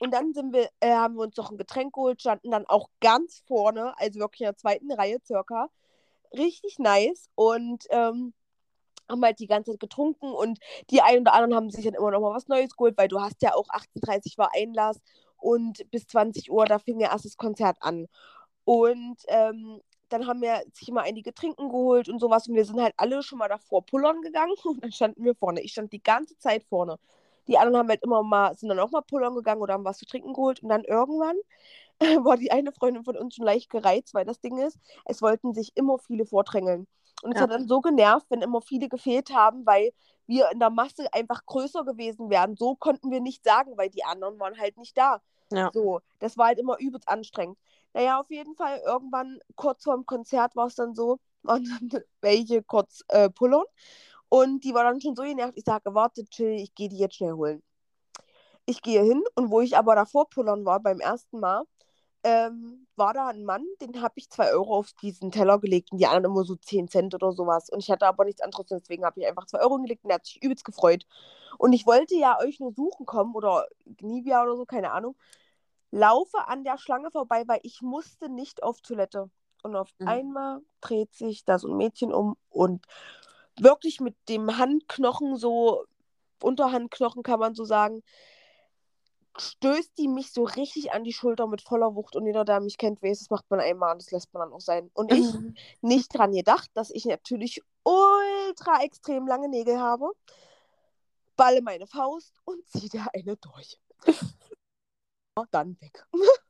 Und dann sind wir, äh, haben wir uns noch ein Getränk geholt, standen dann auch ganz vorne, also wirklich in der zweiten Reihe circa. Richtig nice. Und ähm, haben halt die ganze Zeit getrunken und die einen oder anderen haben sich dann immer noch mal was Neues geholt, weil du hast ja auch 38 war Einlass und bis 20 Uhr, da fing ja erst das Konzert an. Und ähm, dann haben wir sich immer einige Trinken geholt und sowas und wir sind halt alle schon mal davor pullern gegangen *laughs* und dann standen wir vorne. Ich stand die ganze Zeit vorne. Die anderen haben halt immer mal, sind dann auch mal pullern gegangen oder haben was zu trinken geholt und dann irgendwann *laughs* war die eine Freundin von uns schon leicht gereizt, weil das Ding ist, es wollten sich immer viele vordrängeln. Und es ja. hat dann so genervt, wenn immer viele gefehlt haben, weil wir in der Masse einfach größer gewesen wären. So konnten wir nicht sagen, weil die anderen waren halt nicht da. Ja. So, das war halt immer übelst anstrengend. Naja, auf jeden Fall, irgendwann kurz vor dem Konzert war es dann so, waren dann *laughs* welche kurz äh, pullern. Und die war dann schon so genervt, ich sage, warte, chill, ich gehe die jetzt schnell holen. Ich gehe hin und wo ich aber davor pullern war beim ersten Mal, ähm, war da ein Mann, den habe ich zwei Euro auf diesen Teller gelegt und die anderen immer so 10 Cent oder sowas. Und ich hatte aber nichts anderes, deswegen habe ich einfach zwei Euro gelegt und der hat sich übelst gefreut. Und ich wollte ja euch nur suchen kommen oder Nivea oder so, keine Ahnung. Laufe an der Schlange vorbei, weil ich musste nicht auf Toilette. Und auf mhm. einmal dreht sich da so ein Mädchen um und wirklich mit dem Handknochen so, Unterhandknochen kann man so sagen, stößt die mich so richtig an die Schulter mit voller Wucht und jeder, der mich kennt, weiß, das macht man einmal und das lässt man dann auch sein. Und ich mhm. nicht dran gedacht, dass ich natürlich ultra extrem lange Nägel habe, balle meine Faust und *laughs* ziehe der eine durch. *laughs* dann weg.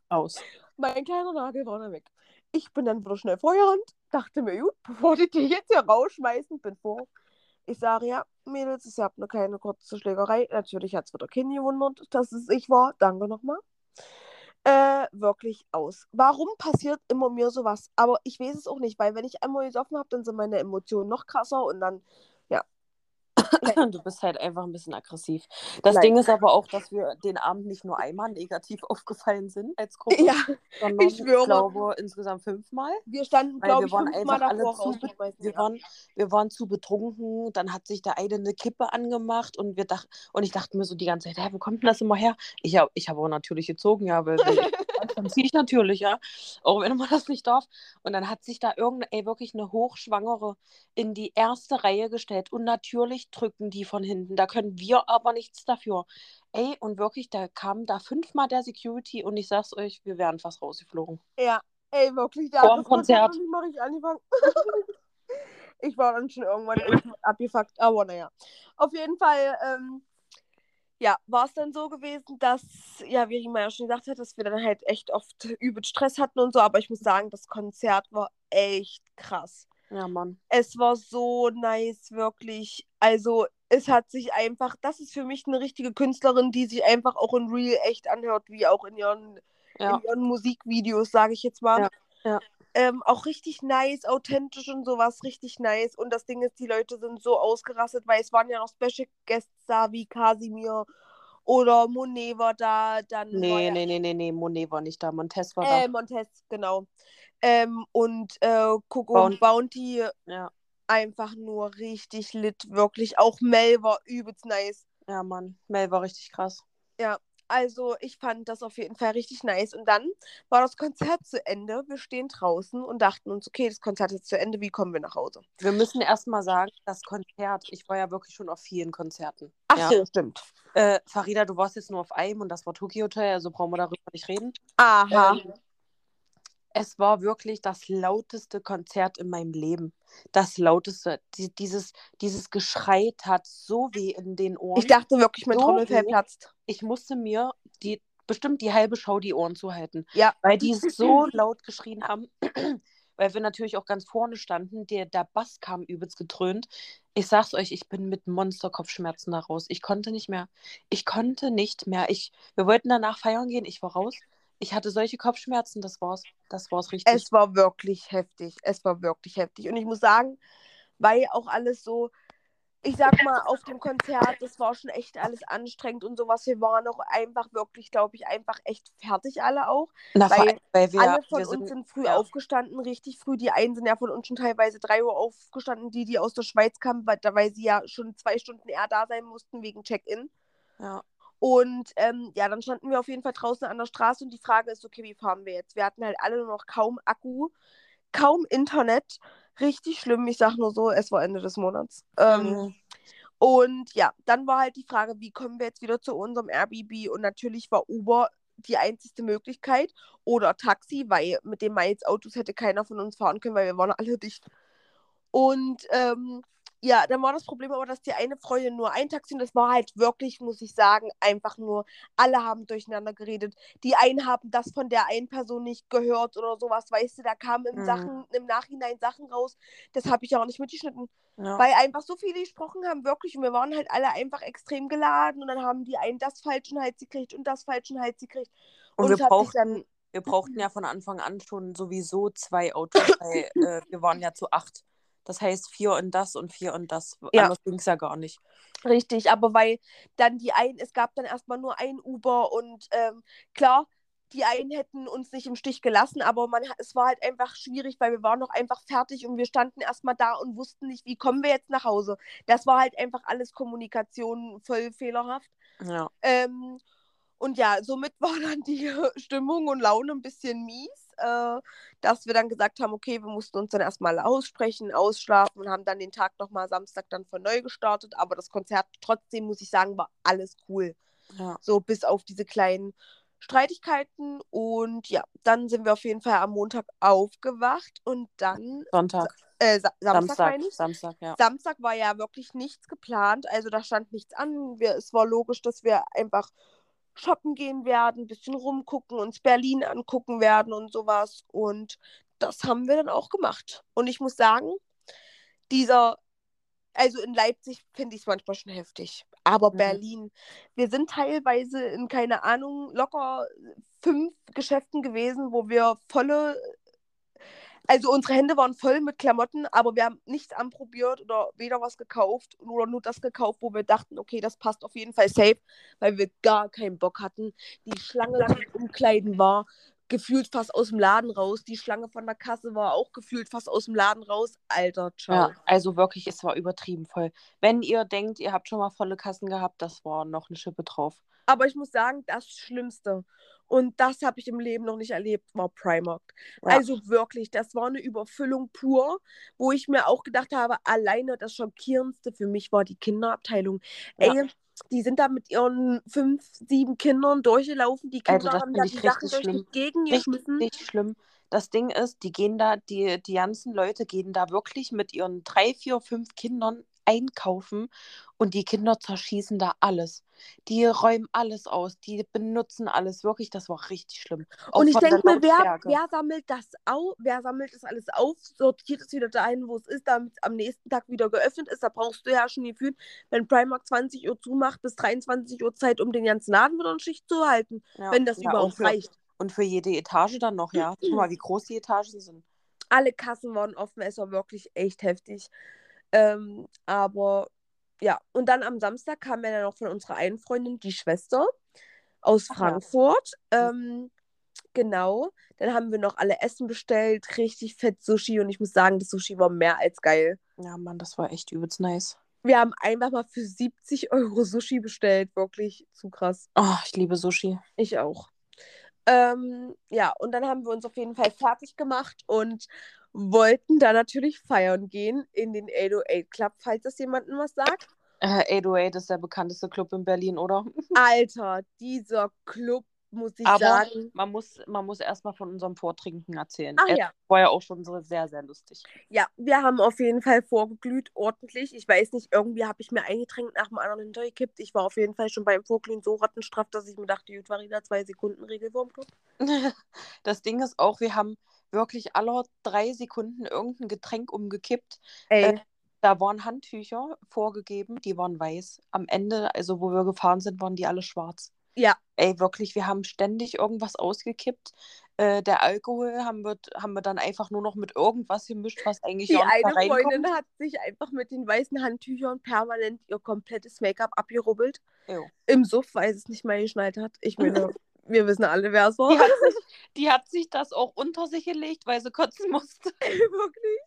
Aus. mein kleiner Nagel war dann weg. Ich bin dann wieder schnell Feuerhand, dachte mir, gut, *laughs* bevor die dir jetzt hier rausschmeißen, bin vor. Ich sage, ja, Mädels, ich habe eine kleine kurze Schlägerei. Natürlich hat es wieder Kind gewundert, dass es ich war. Danke nochmal. Äh, wirklich aus. Warum passiert immer mir sowas? Aber ich weiß es auch nicht, weil wenn ich einmal gesoffen habe, dann sind meine Emotionen noch krasser und dann. *laughs* du bist halt einfach ein bisschen aggressiv. Das Nein. Ding ist aber auch, dass wir den Abend nicht nur einmal negativ *laughs* aufgefallen sind als Gruppe, ja, sondern ich, schwöre. glaube insgesamt fünfmal. Wir standen, glaube ich, fünfmal davor zu, wir, waren, wir waren zu betrunken, dann hat sich der eine eine Kippe angemacht und wir dachten, und ich dachte mir so die ganze Zeit, hey, wo kommt denn das immer her? Ich habe ich hab aber natürlich gezogen, ja, weil, *laughs* dann ziehe ich natürlich, ja, auch wenn man das nicht darf. Und dann hat sich da irgendeine, ey, wirklich eine Hochschwangere in die erste Reihe gestellt und natürlich drücken die von hinten. Da können wir aber nichts dafür. Ey, und wirklich, da kam da fünfmal der Security und ich sag's euch, wir wären fast rausgeflogen. Ja, ey, wirklich, da Vor Konzert. Ich, angefangen. *laughs* ich war dann schon irgendwann abgefuckt, aber naja. Auf jeden Fall, ähm, ja, war es dann so gewesen, dass, ja, wie Rima ja schon gesagt hat, dass wir dann halt echt oft übel Stress hatten und so, aber ich muss sagen, das Konzert war echt krass. Ja, Mann. Es war so nice, wirklich. Also, es hat sich einfach, das ist für mich eine richtige Künstlerin, die sich einfach auch in Real echt anhört, wie auch in ihren, ja. in ihren Musikvideos, sage ich jetzt mal. Ja. ja. Ähm, auch richtig nice, authentisch und sowas, richtig nice. Und das Ding ist, die Leute sind so ausgerastet, weil es waren ja noch Special Guests da, wie Casimir oder Monet war da. Dann nee, war ja... nee, nee, nee, nee, Monet war nicht da, Montes war äh, da. Montes, genau. Ähm, und äh, Coco Bounty. Bounty ja. einfach nur richtig lit, wirklich. Auch Mel war übelst nice. Ja, Mann, Mel war richtig krass. Ja, also ich fand das auf jeden Fall richtig nice. Und dann war das Konzert zu Ende. Wir stehen draußen und dachten uns, okay, das Konzert ist zu Ende, wie kommen wir nach Hause? Wir müssen erstmal sagen, das Konzert, ich war ja wirklich schon auf vielen Konzerten. Ach ja, ja stimmt. Äh, Farida, du warst jetzt nur auf einem und das war Tokyo Hotel, also brauchen wir darüber nicht reden. Aha. Ähm, es war wirklich das lauteste Konzert in meinem Leben. Das lauteste. Die, dieses, dieses Geschrei tat so weh in den Ohren. Ich dachte wirklich, mein so Trommelfell platzt. Ich musste mir die, bestimmt die halbe Show die Ohren zuhalten. Ja. Weil die so *laughs* laut geschrien haben. *clears throat* weil wir natürlich auch ganz vorne standen. Der, der Bass kam übelst getrönt. Ich sag's euch, ich bin mit Monsterkopfschmerzen da raus. Ich konnte nicht mehr. Ich konnte nicht mehr. Ich, wir wollten danach feiern gehen. Ich war raus. Ich hatte solche Kopfschmerzen, das war's. Das war's richtig. Es war wirklich heftig. Es war wirklich heftig. Und ich muss sagen, weil auch alles so, ich sag mal, auf dem Konzert, das war schon echt alles anstrengend und sowas. Wir waren auch einfach wirklich, glaube ich, einfach echt fertig alle auch. Na, weil, weil wir, alle von wir uns sind, früh ja. aufgestanden, richtig früh. Die einen sind ja von uns schon teilweise drei Uhr aufgestanden, die, die aus der Schweiz kamen, weil, weil sie ja schon zwei Stunden eher da sein mussten wegen Check-in. Ja. Und ähm, ja, dann standen wir auf jeden Fall draußen an der Straße und die Frage ist, okay, wie fahren wir jetzt? Wir hatten halt alle nur noch kaum Akku, kaum Internet. Richtig schlimm, ich sag nur so, es war Ende des Monats. Ähm, mhm. Und ja, dann war halt die Frage, wie kommen wir jetzt wieder zu unserem Airbnb? Und natürlich war Uber die einzige Möglichkeit oder Taxi, weil mit den Miles Autos hätte keiner von uns fahren können, weil wir waren alle dicht. Und ähm, ja, dann war das Problem aber, dass die eine Freundin nur ein Taxi und das war halt wirklich, muss ich sagen, einfach nur, alle haben durcheinander geredet. Die einen haben das von der einen Person nicht gehört oder sowas, weißt du, da kamen im, mhm. Sachen, im Nachhinein Sachen raus, das habe ich auch nicht mitgeschnitten. Ja. Weil einfach so viele gesprochen haben, wirklich, und wir waren halt alle einfach extrem geladen und dann haben die einen das falschen Hals gekriegt und das falschen Hals gekriegt. Und, und wir brauchten, wir brauchten ja von Anfang an schon sowieso zwei Autos, weil äh, wir waren ja zu acht. Das heißt vier und das und vier und das. Ja. Anders ging es ja gar nicht. Richtig, aber weil dann die einen, es gab dann erstmal nur ein Uber und ähm, klar, die einen hätten uns nicht im Stich gelassen, aber man, es war halt einfach schwierig, weil wir waren noch einfach fertig und wir standen erstmal da und wussten nicht, wie kommen wir jetzt nach Hause. Das war halt einfach alles Kommunikation voll fehlerhaft. Ja. Ähm, und ja, somit *laughs* war dann die Stimmung und Laune ein bisschen mies äh, dass wir dann gesagt haben, okay, wir mussten uns dann erstmal aussprechen, ausschlafen und haben dann den Tag nochmal Samstag dann von neu gestartet. Aber das Konzert trotzdem, muss ich sagen, war alles cool. Ja. So bis auf diese kleinen Streitigkeiten. Und ja, dann sind wir auf jeden Fall am Montag aufgewacht und dann. Sonntag. Äh, Sa Samstag, Samstag, Samstag, ja. Samstag war ja wirklich nichts geplant. Also da stand nichts an. Wir, es war logisch, dass wir einfach shoppen gehen werden, ein bisschen rumgucken, uns Berlin angucken werden und sowas. Und das haben wir dann auch gemacht. Und ich muss sagen, dieser, also in Leipzig finde ich es manchmal schon heftig. Aber mhm. Berlin, wir sind teilweise in, keine Ahnung, locker fünf Geschäften gewesen, wo wir volle Also unsere Hände waren voll mit Klamotten, aber wir haben nichts anprobiert oder weder was gekauft oder nur das gekauft, wo wir dachten, okay, das passt auf jeden Fall safe, weil wir gar keinen Bock hatten. Die Schlange, im Umkleiden war, gefühlt fast aus dem Laden raus. Die Schlange von der Kasse war auch gefühlt fast aus dem Laden raus. Alter, ciao. Ja, also wirklich, es war übertrieben voll. Wenn ihr denkt, ihr habt schon mal volle Kassen gehabt, das war noch eine Schippe drauf. Aber ich muss sagen, das Schlimmste, und das habe ich im Leben noch nicht erlebt, war Primark. Ja. Also wirklich, das war eine Überfüllung pur, wo ich mir auch gedacht habe, alleine das Schockierendste für mich war die Kinderabteilung. Ja. Ey, die sind da mit ihren fünf, sieben Kindern durchgelaufen. Die Kinder also haben da die Sachen durch die Gegend geschmissen. Richtig schlimm. Das Ding ist, die gehen da, die, die ganzen Leute gehen da wirklich mit ihren drei, vier, fünf Kindern einkaufen und die Kinder zerschießen da alles. Die räumen alles aus, die benutzen alles. Wirklich, das war richtig schlimm. Auch und ich denke mir, wer, wer sammelt das auf? Wer sammelt das alles auf, sortiert es wieder dahin, wo es ist, damit es am nächsten Tag wieder geöffnet ist? Da brauchst du ja schon gefühlt, wenn Primark 20 Uhr zumacht, bis 23 Uhr Zeit, um den ganzen Laden wieder in Schicht zu halten. Ja. Wenn das ja, überhaupt reicht. Und für jede Etage dann noch, ja. Guck mal, wie groß die Etagen sind. Alle Kassen waren offen, es war wirklich echt heftig. Ähm, aber ja, und dann am Samstag kam ja dann noch von unserer einen Freundin die Schwester aus Ach, Frankfurt. Ja. Ähm, genau. Dann haben wir noch alle Essen bestellt, richtig fett Sushi und ich muss sagen, das Sushi war mehr als geil. Ja, Mann, das war echt übelst nice. Wir haben einfach mal für 70 Euro Sushi bestellt. Wirklich zu krass. Oh, ich liebe Sushi. Ich auch. Ähm, ja, und dann haben wir uns auf jeden Fall fertig gemacht und wollten da natürlich feiern gehen in den 808 Club, falls das jemandem was sagt. Äh, 808 ist der bekannteste Club in Berlin, oder? *laughs* Alter, dieser Club, muss ich Aber sagen. Man muss, man muss erstmal von unserem Vortrinken erzählen. Ach, ja. War ja auch schon so sehr, sehr lustig. Ja, wir haben auf jeden Fall vorgeglüht, ordentlich. Ich weiß nicht, irgendwie habe ich mir ein Getränk nach dem anderen hintergekippt. Ich war auf jeden Fall schon beim Vorglühen so rattenstraff, dass ich mir dachte, gut, war wieder zwei Sekunden Regel vorm Club. *laughs* das Ding ist auch, wir haben wirklich alle drei Sekunden irgendein Getränk umgekippt. Äh, da waren Handtücher vorgegeben, die waren weiß. Am Ende, also wo wir gefahren sind, waren die alle schwarz. Ja. Ey, wirklich, wir haben ständig irgendwas ausgekippt. Äh, der Alkohol haben wir, haben wir dann einfach nur noch mit irgendwas gemischt, was eigentlich Die eine Freundin hat sich einfach mit den weißen Handtüchern permanent ihr komplettes Make-up abgerubbelt. Jo. Im Suff, weil es nicht mal geschnallt hat. Ich meine, *laughs* wir wissen alle, wer es war. Die hat, sich, die hat sich das auch unter sich gelegt, weil sie kotzen musste. *laughs* Wirklich?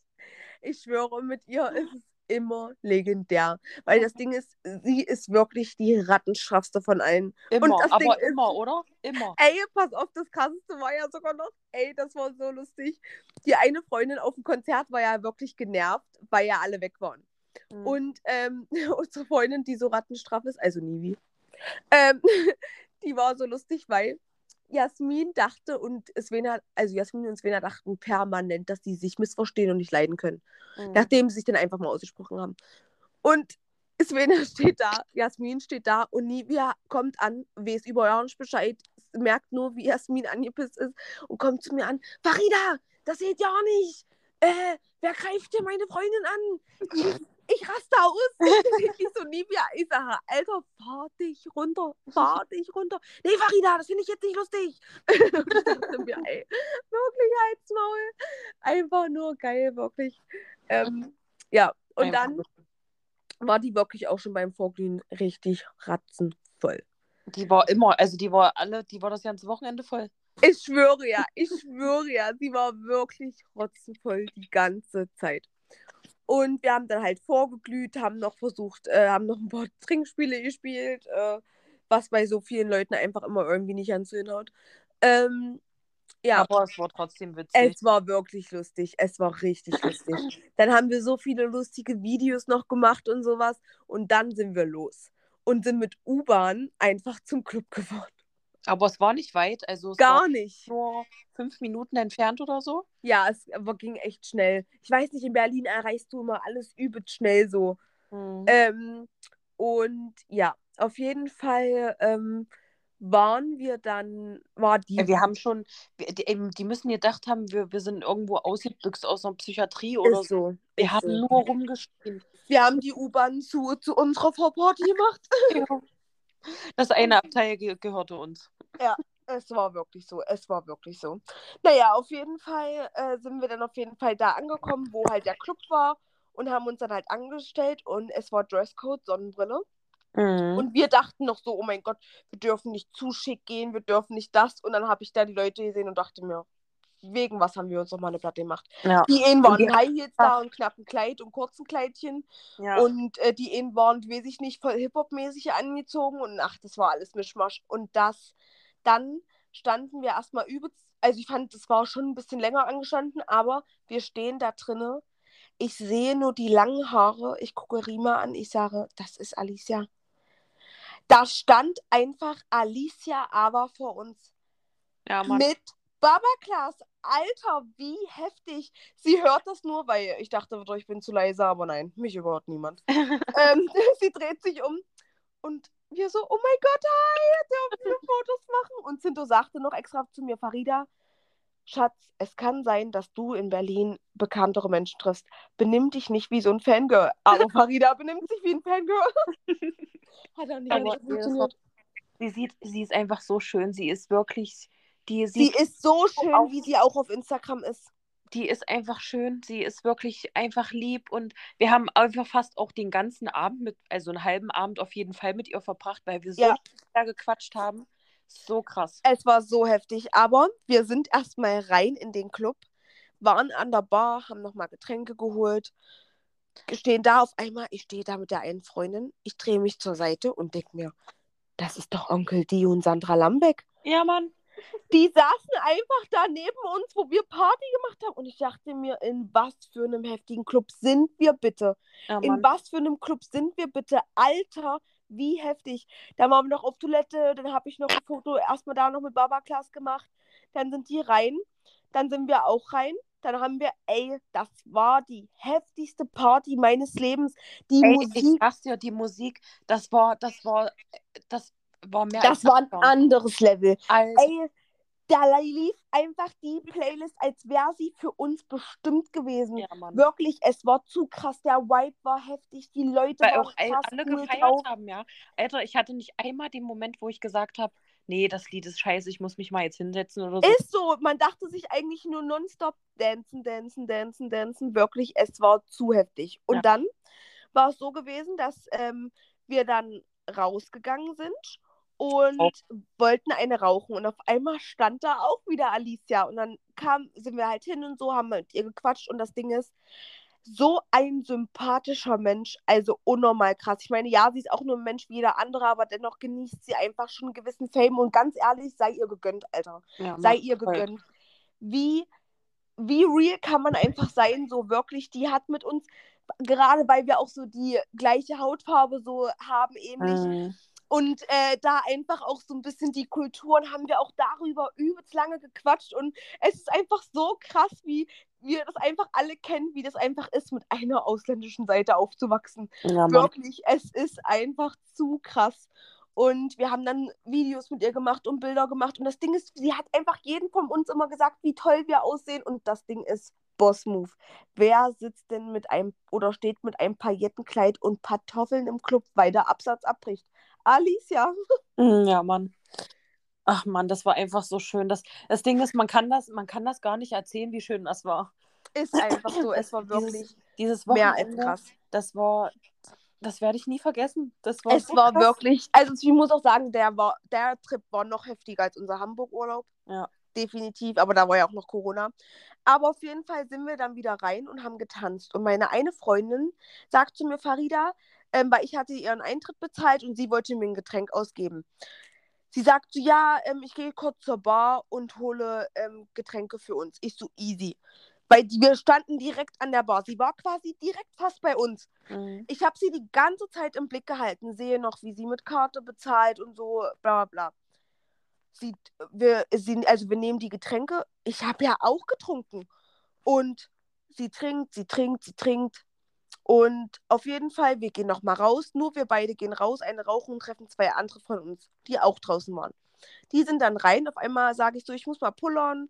Ich schwöre, mit ihr ist es immer legendär. Weil das Ding ist, sie ist wirklich die rattenstraffste von allen. Immer, aber Ding immer, ist, oder? Immer. Ey, pass auf, das krasseste war ja sogar noch, ey, das war so lustig. Die eine Freundin auf dem Konzert war ja wirklich genervt, weil ja alle weg waren. Mhm. Und ähm, *laughs* unsere Freundin, die so rattenstraff ist, also Nivi, ähm, *laughs* die war so lustig, weil Jasmin dachte und Svena, also Jasmin und Svena dachten permanent, dass die sich missverstehen und nicht leiden können. Mhm. Nachdem sie sich dann einfach mal ausgesprochen haben. Und Svena *laughs* steht da, Jasmin steht da und Nivia kommt an, weiß über nicht Bescheid, merkt nur, wie Jasmin angepisst ist und kommt zu mir an. Farida, das geht ja nicht. Äh, wer greift hier meine Freundin an? Ich raste aus. *laughs* ich so, Nivia, ich sage, Alter, fahr dich runter, fahr dich runter. Nee, Farida, das finde ich jetzt nicht lustig. *laughs* ich dachte mir, ey, wirklich Halsmaul. Einfach nur geil, wirklich. Ähm, ja, und dann war die wirklich auch schon beim Vorglühen richtig ratzenvoll. Die war immer, also die war alle, die war das ganze Wochenende voll. Ich schwöre ja, ich schwöre ja, sie war wirklich rotzenvoll die ganze Zeit. Und wir haben dann halt vorgeglüht, haben noch versucht, äh, haben noch ein paar *laughs* Trinkspiele gespielt, äh, was bei so vielen Leuten einfach immer irgendwie nicht ans hinhaut. Ähm, ja. Aber es war trotzdem witzig. Es war wirklich lustig. Es war richtig lustig. Dann haben wir so viele lustige Videos noch gemacht und sowas. Und dann sind wir los. Und sind mit U-Bahn einfach zum Club gefahren. Aber es war nicht weit, also gar nicht. Nur fünf Minuten entfernt oder so. Ja, es ging echt schnell. Ich weiß nicht, in Berlin erreichst du immer alles übelst schnell so. Mhm. Ähm, und ja, auf jeden Fall ähm, waren wir dann, war die. Ja, wir haben schon, die, die, müssen gedacht haben, wir, wir sind irgendwo ausgebüxt aus einer Psychiatrie oder so. Wir haben so. nur rumgeschrien. Wir haben die U-Bahn zu, zu unserer Vorparty gemacht. Ja. Das eine Abteil ge gehörte uns. Ja, Es war wirklich so, es war wirklich so. Naja, auf jeden Fall äh, sind wir dann auf jeden Fall da angekommen, wo halt der Club war und haben uns dann halt angestellt und es war Dresscode, Sonnenbrille. Mhm. Und wir dachten noch so, oh mein Gott, wir dürfen nicht zu schick gehen, wir dürfen nicht das. Und dann habe ich da die Leute gesehen und dachte mir, wegen was haben wir uns nochmal eine Platte gemacht. Ja. Die einen waren die High Heels da und knappen Kleid und kurzen Kleidchen. Ja. Und äh, die einen waren, weiß ich nicht, voll Hip-Hop-mäßig angezogen. Und ach, das war alles Mischmasch. Und das, dann standen wir erstmal übelst, also ich fand, das war schon ein bisschen länger angestanden, aber wir stehen da drinnen. Ich sehe nur die langen Haare. Ich gucke Rima an. Ich sage, das ist Alicia. Da stand einfach Alicia aber vor uns. Ja, Mann. Mit Baba Klaas. Alter, wie heftig. Sie hört das nur, weil ich dachte, ich bin zu leise, aber nein, mich überhaupt niemand. *laughs* ähm, *laughs* sie dreht sich um und wir so, oh mein Gott, hi, dürfen wir Fotos machen? Und Zinto sagte noch extra zu mir, Farida, Schatz, es kann sein, dass du in Berlin bekanntere Menschen triffst. Benimm dich nicht wie so ein Fangirl. Aber *laughs* Farida benimmt sich wie ein Fangirl. Hat er nicht funktioniert. Sie, sieht, sie ist einfach so schön. Sie ist wirklich. Die sie ist so schön, auch, wie sie auch auf Instagram ist. Die ist einfach schön. Sie ist wirklich einfach lieb. Und wir haben einfach fast auch den ganzen Abend mit, also einen halben Abend auf jeden Fall mit ihr verbracht, weil wir so ja. gequatscht haben. So krass. Es war so heftig. Aber wir sind erstmal rein in den Club, waren an der Bar, haben nochmal Getränke geholt stehen da auf einmal, ich stehe da mit der einen Freundin, ich drehe mich zur Seite und denke mir, das ist doch Onkel Di und Sandra Lambeck. Ja, Mann. Die saßen einfach da neben uns, wo wir Party gemacht haben. Und ich dachte mir, in was für einem heftigen Club sind wir bitte? Ja, in was für einem Club sind wir bitte? Alter, wie heftig. Da waren wir noch auf Toilette, dann habe ich noch ein Foto erstmal da noch mit Baba Class gemacht. Dann sind die rein. Dann sind wir auch rein. Dann haben wir, ey, das war die heftigste Party meines Lebens. Die ey, Musik. Ich sag's dir, die Musik, das war, das war, das war mehr. Das war ein anderes Level. Also, ey, da lief einfach die Playlist, als wäre sie für uns bestimmt gewesen. Ja, Wirklich, es war zu krass. Der Vibe war heftig, die Leute Weil waren auch krass alle cool gefeiert drauf. haben, ja. Alter, ich hatte nicht einmal den Moment, wo ich gesagt habe, nee, das Lied ist scheiße, ich muss mich mal jetzt hinsetzen oder so. Ist so, man dachte sich eigentlich nur nonstop dancen, dancen, dancen, dancen. Wirklich, es war zu heftig. Und ja. dann war es so gewesen, dass ähm, wir dann rausgegangen sind und oh. wollten eine rauchen. Und auf einmal stand da auch wieder Alicia. Und dann kam, sind wir halt hin und so, haben mit ihr gequatscht. Und das Ding ist, so ein sympathischer Mensch, also unnormal krass. Ich meine, ja, sie ist auch nur ein Mensch wie jeder andere, aber dennoch genießt sie einfach schon einen gewissen Fame und ganz ehrlich, sei ihr gegönnt, Alter. Ja, sei ihr gegönnt. Wie, wie real kann man einfach sein, so wirklich, die hat mit uns, gerade weil wir auch so die gleiche Hautfarbe so haben, ähnlich. Mhm. Und äh, da einfach auch so ein bisschen die Kulturen haben wir auch darüber übelst lange gequatscht. Und es ist einfach so krass, wie wir das einfach alle kennen, wie das einfach ist, mit einer ausländischen Seite aufzuwachsen. Ja, Wirklich, es ist einfach zu krass. Und wir haben dann Videos mit ihr gemacht und Bilder gemacht. Und das Ding ist, sie hat einfach jeden von uns immer gesagt, wie toll wir aussehen. Und das Ding ist Boss Move. Wer sitzt denn mit einem oder steht mit einem Paillettenkleid und Kartoffeln im Club, weil der Absatz abbricht? Alicia. Mm, ja, Mann. Ach Mann, das war einfach so schön. Das, das Ding ist, man kann das, man kann das gar nicht erzählen, wie schön das war. Ist einfach so, *laughs* es war wirklich dieses, dieses mehr als krass. Das war, das werde ich nie vergessen. Das war es so war krass. wirklich, also ich muss auch sagen, der war, der Trip war noch heftiger als unser Hamburg-Urlaub. Ja. Definitiv, aber da war ja auch noch Corona. Aber auf jeden Fall sind wir dann wieder rein und haben getanzt. Und meine eine Freundin sagt zu mir, Farida, ähm, weil ich hatte ihren Eintritt bezahlt und sie wollte mir ein Getränk ausgeben. Sie sagt so, ja, ähm, ich gehe kurz zur Bar und hole ähm, Getränke für uns. Ich so, easy. Weil die, wir standen direkt an der Bar. Sie war quasi direkt fast bei uns. Mhm. Ich habe sie die ganze Zeit im Blick gehalten, sehe noch, wie sie mit Karte bezahlt und so, bla bla bla. Sie, wir, sie, also wir nehmen die Getränke. Ich habe ja auch getrunken. Und sie trinkt, sie trinkt, sie trinkt. Und auf jeden Fall, wir gehen nochmal raus. Nur wir beide gehen raus, eine rauchen und treffen zwei andere von uns, die auch draußen waren. Die sind dann rein. Auf einmal sage ich so, ich muss mal pullern.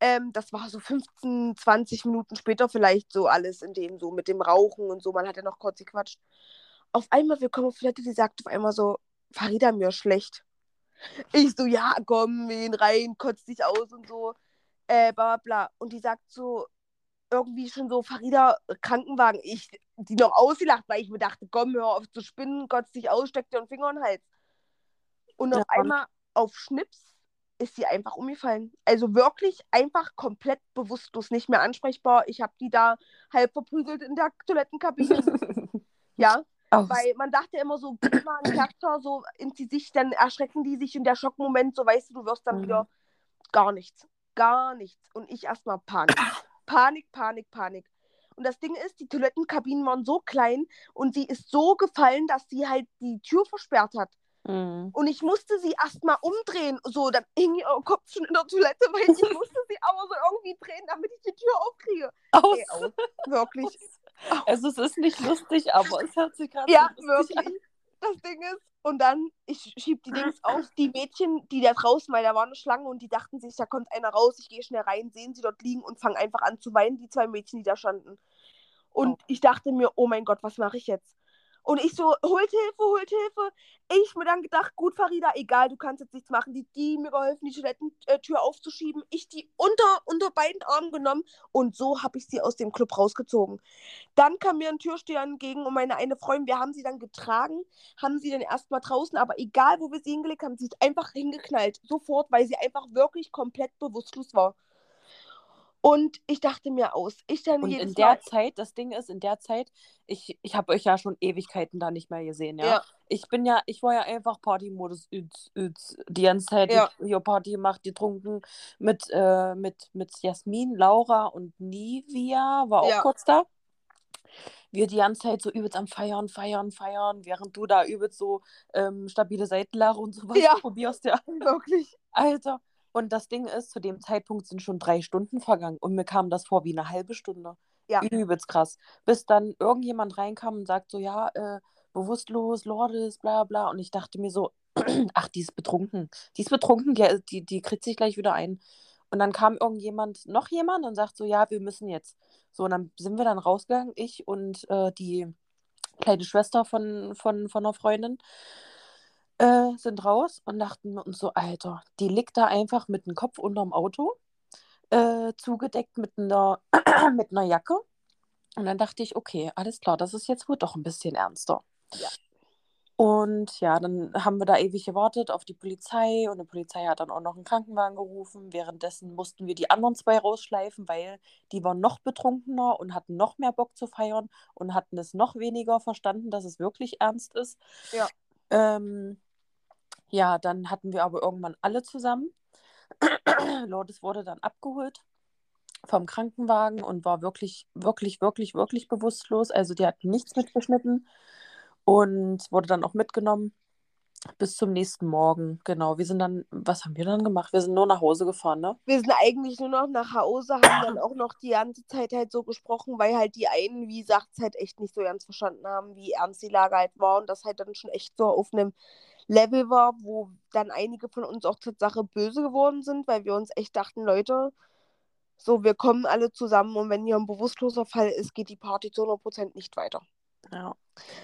Ähm, das war so 15, 20 Minuten später vielleicht so alles in dem, so mit dem Rauchen und so. Man hat ja noch kurz gequatscht. Auf einmal, wir kommen auf Toilette, die sagt auf einmal so, Farida, mir schlecht. Ich so, ja, komm, wen rein, kotzt dich aus und so. Äh, bla, bla. Und die sagt so, irgendwie schon so, Farida, Krankenwagen. Ich, die noch ausgelacht, weil ich mir dachte, komm, hör auf zu spinnen, kotzt dich aus, steckt dir einen Finger in den Hals. Und auf ja. einmal auf Schnips ist sie einfach umgefallen. Also wirklich einfach komplett bewusstlos, nicht mehr ansprechbar. Ich habe die da halb verprügelt in der Toilettenkabine. *laughs* ja, Aus. weil man dachte immer so, gib mal einen Charakter so in die Sicht, dann erschrecken die sich in der Schockmoment, so weißt du, du wirst dann mhm. wieder gar nichts. Gar nichts. Und ich erstmal Panik. Panik, Panik, Panik. Und das Ding ist, die Toilettenkabinen waren so klein und sie ist so gefallen, dass sie halt die Tür versperrt hat. Mhm. Und ich musste sie erstmal umdrehen. So, dann hing ihr Kopf schon in der Toilette, *laughs* weil ich musste sie aber so irgendwie drehen, damit ich die Tür aufkriege. Aus. Ey, aus. Wirklich. *laughs* Also es ist nicht lustig, aber es hört sich gerade Ja, wirklich. An. Das Ding ist, und dann, ich schieb die Dings auf, die Mädchen, die da draußen, weil da war eine Schlange und die dachten sich, da kommt einer raus, ich gehe schnell rein, sehen sie dort liegen und fangen einfach an zu weinen, die zwei Mädchen, die da standen. Und oh. ich dachte mir, oh mein Gott, was mache ich jetzt? Und ich so, holt Hilfe, holt Hilfe. Ich mir dann gedacht, gut, Farida, egal, du kannst jetzt nichts machen. Die, die mir geholfen, die Toilettentür aufzuschieben. Ich die unter, unter beiden Armen genommen und so habe ich sie aus dem Club rausgezogen. Dann kam mir ein Türsteher entgegen und meine eine Freundin, wir haben sie dann getragen, haben sie dann erstmal draußen, aber egal, wo wir sie hingelegt haben, sie ist einfach hingeknallt. Sofort, weil sie einfach wirklich komplett bewusstlos war. Und ich dachte mir aus. Ich dann und in der Mal... Zeit, das Ding ist, in der Zeit, ich, ich habe euch ja schon Ewigkeiten da nicht mehr gesehen, ja. ja. Ich bin ja, ich war ja einfach Partymodus üz, üz, die ganze Zeit ja. hier Party gemacht, getrunken mit, äh, mit, mit Jasmin, Laura und Nivia, war auch ja. kurz da. Wir die ganze Zeit so übelst am Feiern, Feiern, Feiern, während du da übelst so ähm, stabile Seitenlache und sowas ja. *laughs* probierst, ja. Wirklich. Alter. Und das Ding ist, zu dem Zeitpunkt sind schon drei Stunden vergangen und mir kam das vor wie eine halbe Stunde. Ja. Übelst krass. Bis dann irgendjemand reinkam und sagt so, ja, äh, bewusstlos, Lourdes, bla bla. Und ich dachte mir so, *clears throat* ach, die ist betrunken. Die ist betrunken, die, die kriegt sich gleich wieder ein. Und dann kam irgendjemand, noch jemand und sagt so, ja, wir müssen jetzt. So, und dann sind wir dann rausgegangen, ich und äh, die kleine Schwester von, von, von einer Freundin äh, sind raus und dachten uns so, Alter, die liegt da einfach mit dem Kopf unterm Auto, äh, zugedeckt mit einer, *clears throat* mit einer Jacke. Und dann dachte ich, okay, alles klar, das ist jetzt wohl doch ein bisschen ernster. Ja. Und ja, dann haben wir da ewig gewartet auf die Polizei und die Polizei hat dann auch noch einen Krankenwagen gerufen. Währenddessen mussten wir die anderen zwei rausschleifen, weil die waren noch betrunkener und hatten noch mehr Bock zu feiern und hatten es noch weniger verstanden, dass es wirklich ernst ist. Ja. Ähm, ja, dann hatten wir aber irgendwann alle zusammen. *clears throat* Lourdes wurde dann abgeholt vom Krankenwagen und war wirklich, wirklich, wirklich, wirklich bewusstlos. Also die hat nichts mitgeschnitten und wurde dann auch mitgenommen bis zum nächsten Morgen. Genau, wir sind dann, was haben wir dann gemacht? Wir sind nur nach Hause gefahren, ne? Wir sind eigentlich nur noch nach Hause, haben dann auch noch die ganze Zeit halt so gesprochen, weil halt die einen, wie gesagt, halt echt nicht so ernst verstanden haben, wie ernst die Lage halt war und das halt dann schon echt so auf einem Level war, wo dann einige von uns auch Tatsache böse geworden sind, weil wir uns echt dachten, Leute, so, wir kommen alle zusammen und wenn hier ein bewusstloser Fall ist, geht die Party zu 100% nicht weiter. Ja.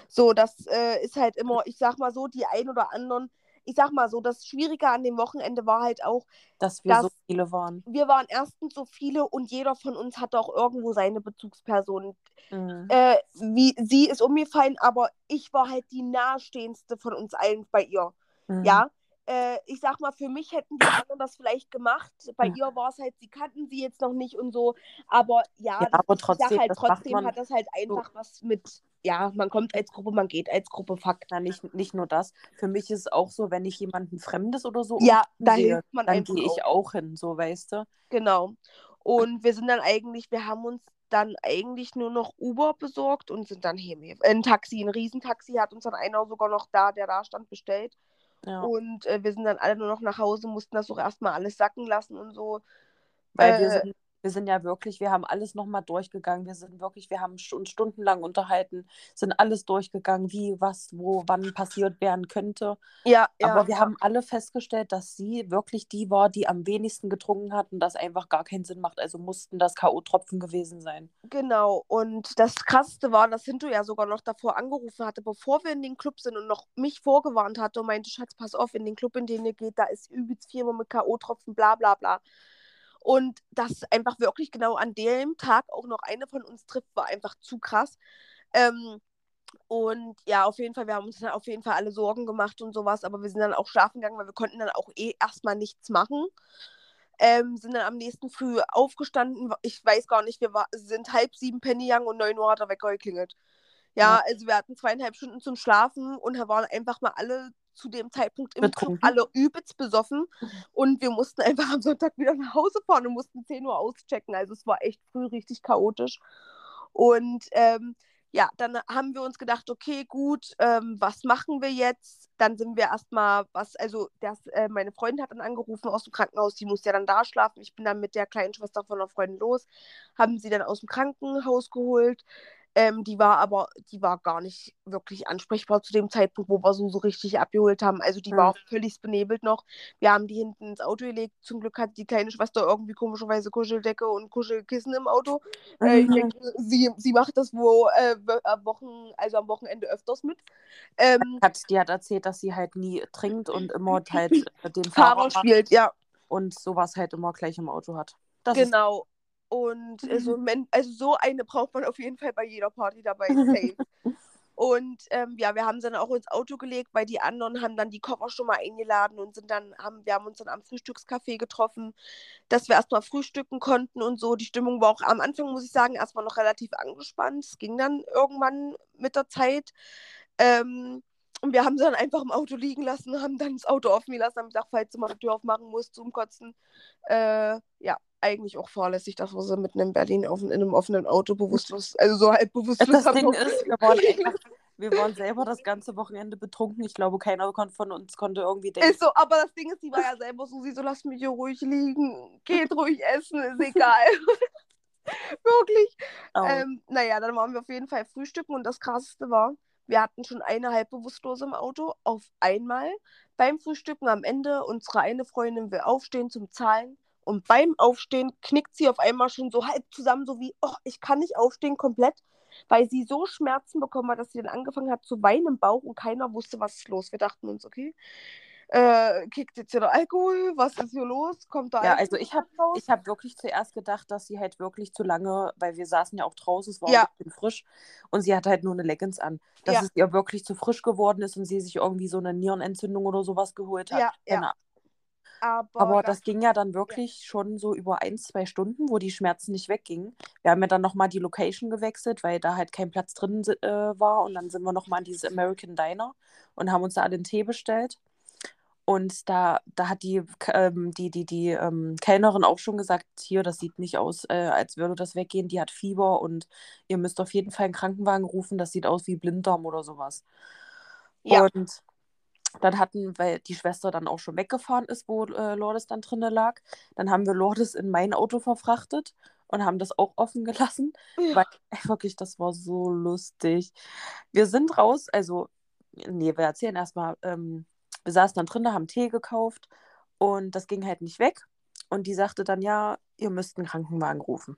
So, das äh, ist halt immer, ich sag mal so, die ein oder anderen ich sag mal so, das Schwierige an dem Wochenende war halt auch, dass wir dass so viele waren. Wir waren erstens so viele und jeder von uns hatte auch irgendwo seine Bezugsperson. Mhm. Äh, wie, sie ist umgefallen, aber ich war halt die nahestehendste von uns allen bei ihr. Mhm. Ja. Äh, ich sag mal, für mich hätten die anderen das vielleicht gemacht. Bei mhm. ihr war es halt, sie kannten sie jetzt noch nicht und so. Aber ja, ja aber trotzdem, halt, trotzdem hat das halt einfach so. was mit ja, man kommt als Gruppe, man geht als Gruppe, Fakt. Na, nicht, nicht nur das. Für mich ist es auch so, wenn ich jemanden Fremdes oder so ja, da sehe, man dann gehe ich auch hin, so weißt du. Genau. Und wir sind dann eigentlich, wir haben uns dann eigentlich nur noch Uber besorgt und sind dann hier. Ein Taxi, ein Riesentaxi hat uns dann einer sogar noch da, der da stand, bestellt. Ja. Und äh, wir sind dann alle nur noch nach Hause, mussten das auch erstmal alles sacken lassen und so. Weil äh, wir sind wir sind ja wirklich, wir haben alles nochmal durchgegangen. Wir sind wirklich, wir haben uns stundenlang unterhalten, sind alles durchgegangen, wie, was, wo, wann passiert werden könnte. Ja, ja. Aber wir haben alle festgestellt, dass sie wirklich die war, die am wenigsten getrunken hat und das einfach gar keinen Sinn macht. Also mussten das K.O.-Tropfen gewesen sein. Genau. Und das Krasseste war, dass Hinto ja sogar noch davor angerufen hatte, bevor wir in den Club sind und noch mich vorgewarnt hatte und meinte, Schatz, pass auf, in den Club, in den ihr geht, da ist übelst viel mit K.O.-Tropfen, bla bla bla. Und dass einfach wirklich genau an dem Tag auch noch eine von uns trifft, war einfach zu krass. Ähm, und ja, auf jeden Fall, wir haben uns dann auf jeden Fall alle Sorgen gemacht und sowas, aber wir sind dann auch schlafen gegangen, weil wir konnten dann auch eh erstmal nichts machen. Ähm, sind dann am nächsten Früh aufgestanden. Ich weiß gar nicht, wir war, sind halb sieben Penny Young und neun Uhr hat er weggeklingelt. Ja, ja, also wir hatten zweieinhalb Stunden zum Schlafen und da waren einfach mal alle zu dem Zeitpunkt im Betrunken. Club alle übelst besoffen *laughs* und wir mussten einfach am Sonntag wieder nach Hause fahren und mussten 10 Uhr auschecken. Also es war echt früh richtig chaotisch. Und ähm, ja, dann haben wir uns gedacht, okay, gut, ähm, was machen wir jetzt? Dann sind wir erstmal, was, also das, äh, meine Freundin hat dann angerufen aus dem Krankenhaus, die muss ja dann da schlafen. Ich bin dann mit der kleinen Schwester von einer Freundin los, haben sie dann aus dem Krankenhaus geholt. Ähm, die war aber, die war gar nicht wirklich ansprechbar zu dem Zeitpunkt, wo wir so, so richtig abgeholt haben. Also die mhm. war völlig benebelt noch. Wir haben die hinten ins Auto gelegt. Zum Glück hat die kleine Schwester irgendwie komischerweise Kuscheldecke und Kuschelkissen im Auto. Mhm. Äh, ich mhm. denke, sie, sie macht das wo äh, Wochen, also am Wochenende öfters mit. Ähm, hat, die hat erzählt, dass sie halt nie trinkt und immer halt *laughs* den Fahrer, Fahrer spielt, ja. Und sowas halt immer gleich im Auto hat. Das genau. Und äh, so, mhm. also so eine braucht man auf jeden Fall bei jeder Party dabei. Safe. *laughs* Und ähm, ja, wir haben sie dann auch ins Auto gelegt, weil die anderen haben dann die Koffer schon mal eingeladen und sind dann, haben, wir haben uns dann am Frühstückscafé getroffen, dass wir erstmal frühstücken konnten und so. Die Stimmung war auch am Anfang, muss ich sagen, erstmal noch relativ angespannt. Es ging dann irgendwann mit der Zeit. Ähm, und wir haben sie dann einfach im Auto liegen lassen, haben dann das Auto offen gelassen, haben gesagt, falls du mal die Tür aufmachen musst zum Kotzen. Äh, ja, eigentlich auch fahrlässig, dass wir sie mitten in Berlin auf, in einem offenen Auto bewusstlos, also so halb bewusstlos Das Ding ist, *laughs* wir waren, einfach, wir waren selber das ganze Wochenende betrunken. Ich glaube, keiner von uns konnte irgendwie denken. Ist so, aber das Ding ist, die war ja selber so, sie so, lass mich hier ruhig liegen, geht ruhig essen, ist egal. *laughs* Wirklich. Oh. Ähm, naja, dann waren wir auf jeden Fall frühstücken und das krasseste war, wir hatten schon eine halb bewusstlose im Auto auf einmal. Beim Frühstücken am Ende, unsere eine Freundin will aufstehen zum Zahlen und beim Aufstehen knickt sie auf einmal schon so halb zusammen, so wie, oh, ich kann nicht aufstehen komplett, weil sie so Schmerzen bekommen hat, dass sie dann angefangen hat zu weinen im Bauch und keiner wusste, was ist los. Wir dachten uns, okay, äh, kickt jetzt hier der Alkohol, was ist hier los? Kommt da Ja, also ich habe ich hab wirklich zuerst gedacht, dass sie halt wirklich zu lange, weil wir saßen ja auch draußen, es war ja. ein bisschen frisch und sie hatte halt nur eine Leggings an, dass ja. es ihr wirklich zu frisch geworden ist und sie sich irgendwie so eine Nierenentzündung oder sowas geholt hat. Ja, ja. Aber, Aber das, das, ging ja dann wirklich ja. schon so über ein, zwei Stunden, wo die Schmerzen nicht weggingen. Wir haben ja dann nochmal die Location gewechselt, weil da halt kein Platz drin äh, war. Und dann sind wir nochmal an dieses American Diner und haben uns da den Tee bestellt. Und da, da hat die, ähm, die, die, die ähm, Kellnerin auch schon gesagt, hier, das sieht nicht aus, äh, als würde das weggehen. Die hat Fieber und ihr müsst auf jeden Fall einen Krankenwagen rufen. Das sieht aus wie Blinddarm oder sowas. Ja. Und dann hatten, weil die Schwester dann auch schon weggefahren ist, wo äh, Lourdes dann drinnen lag, dann haben wir Lourdes in mein Auto verfrachtet und haben das auch offen *laughs* gelassen, ja. weil ey, wirklich, das war so lustig. Wir sind raus, also, nee, wir erzählen erstmal, ähm, wir saßen dann drinnen, haben Tee gekauft und das ging halt nicht weg. Und die sagte dann, ja, ihr müsst einen Krankenwagen rufen.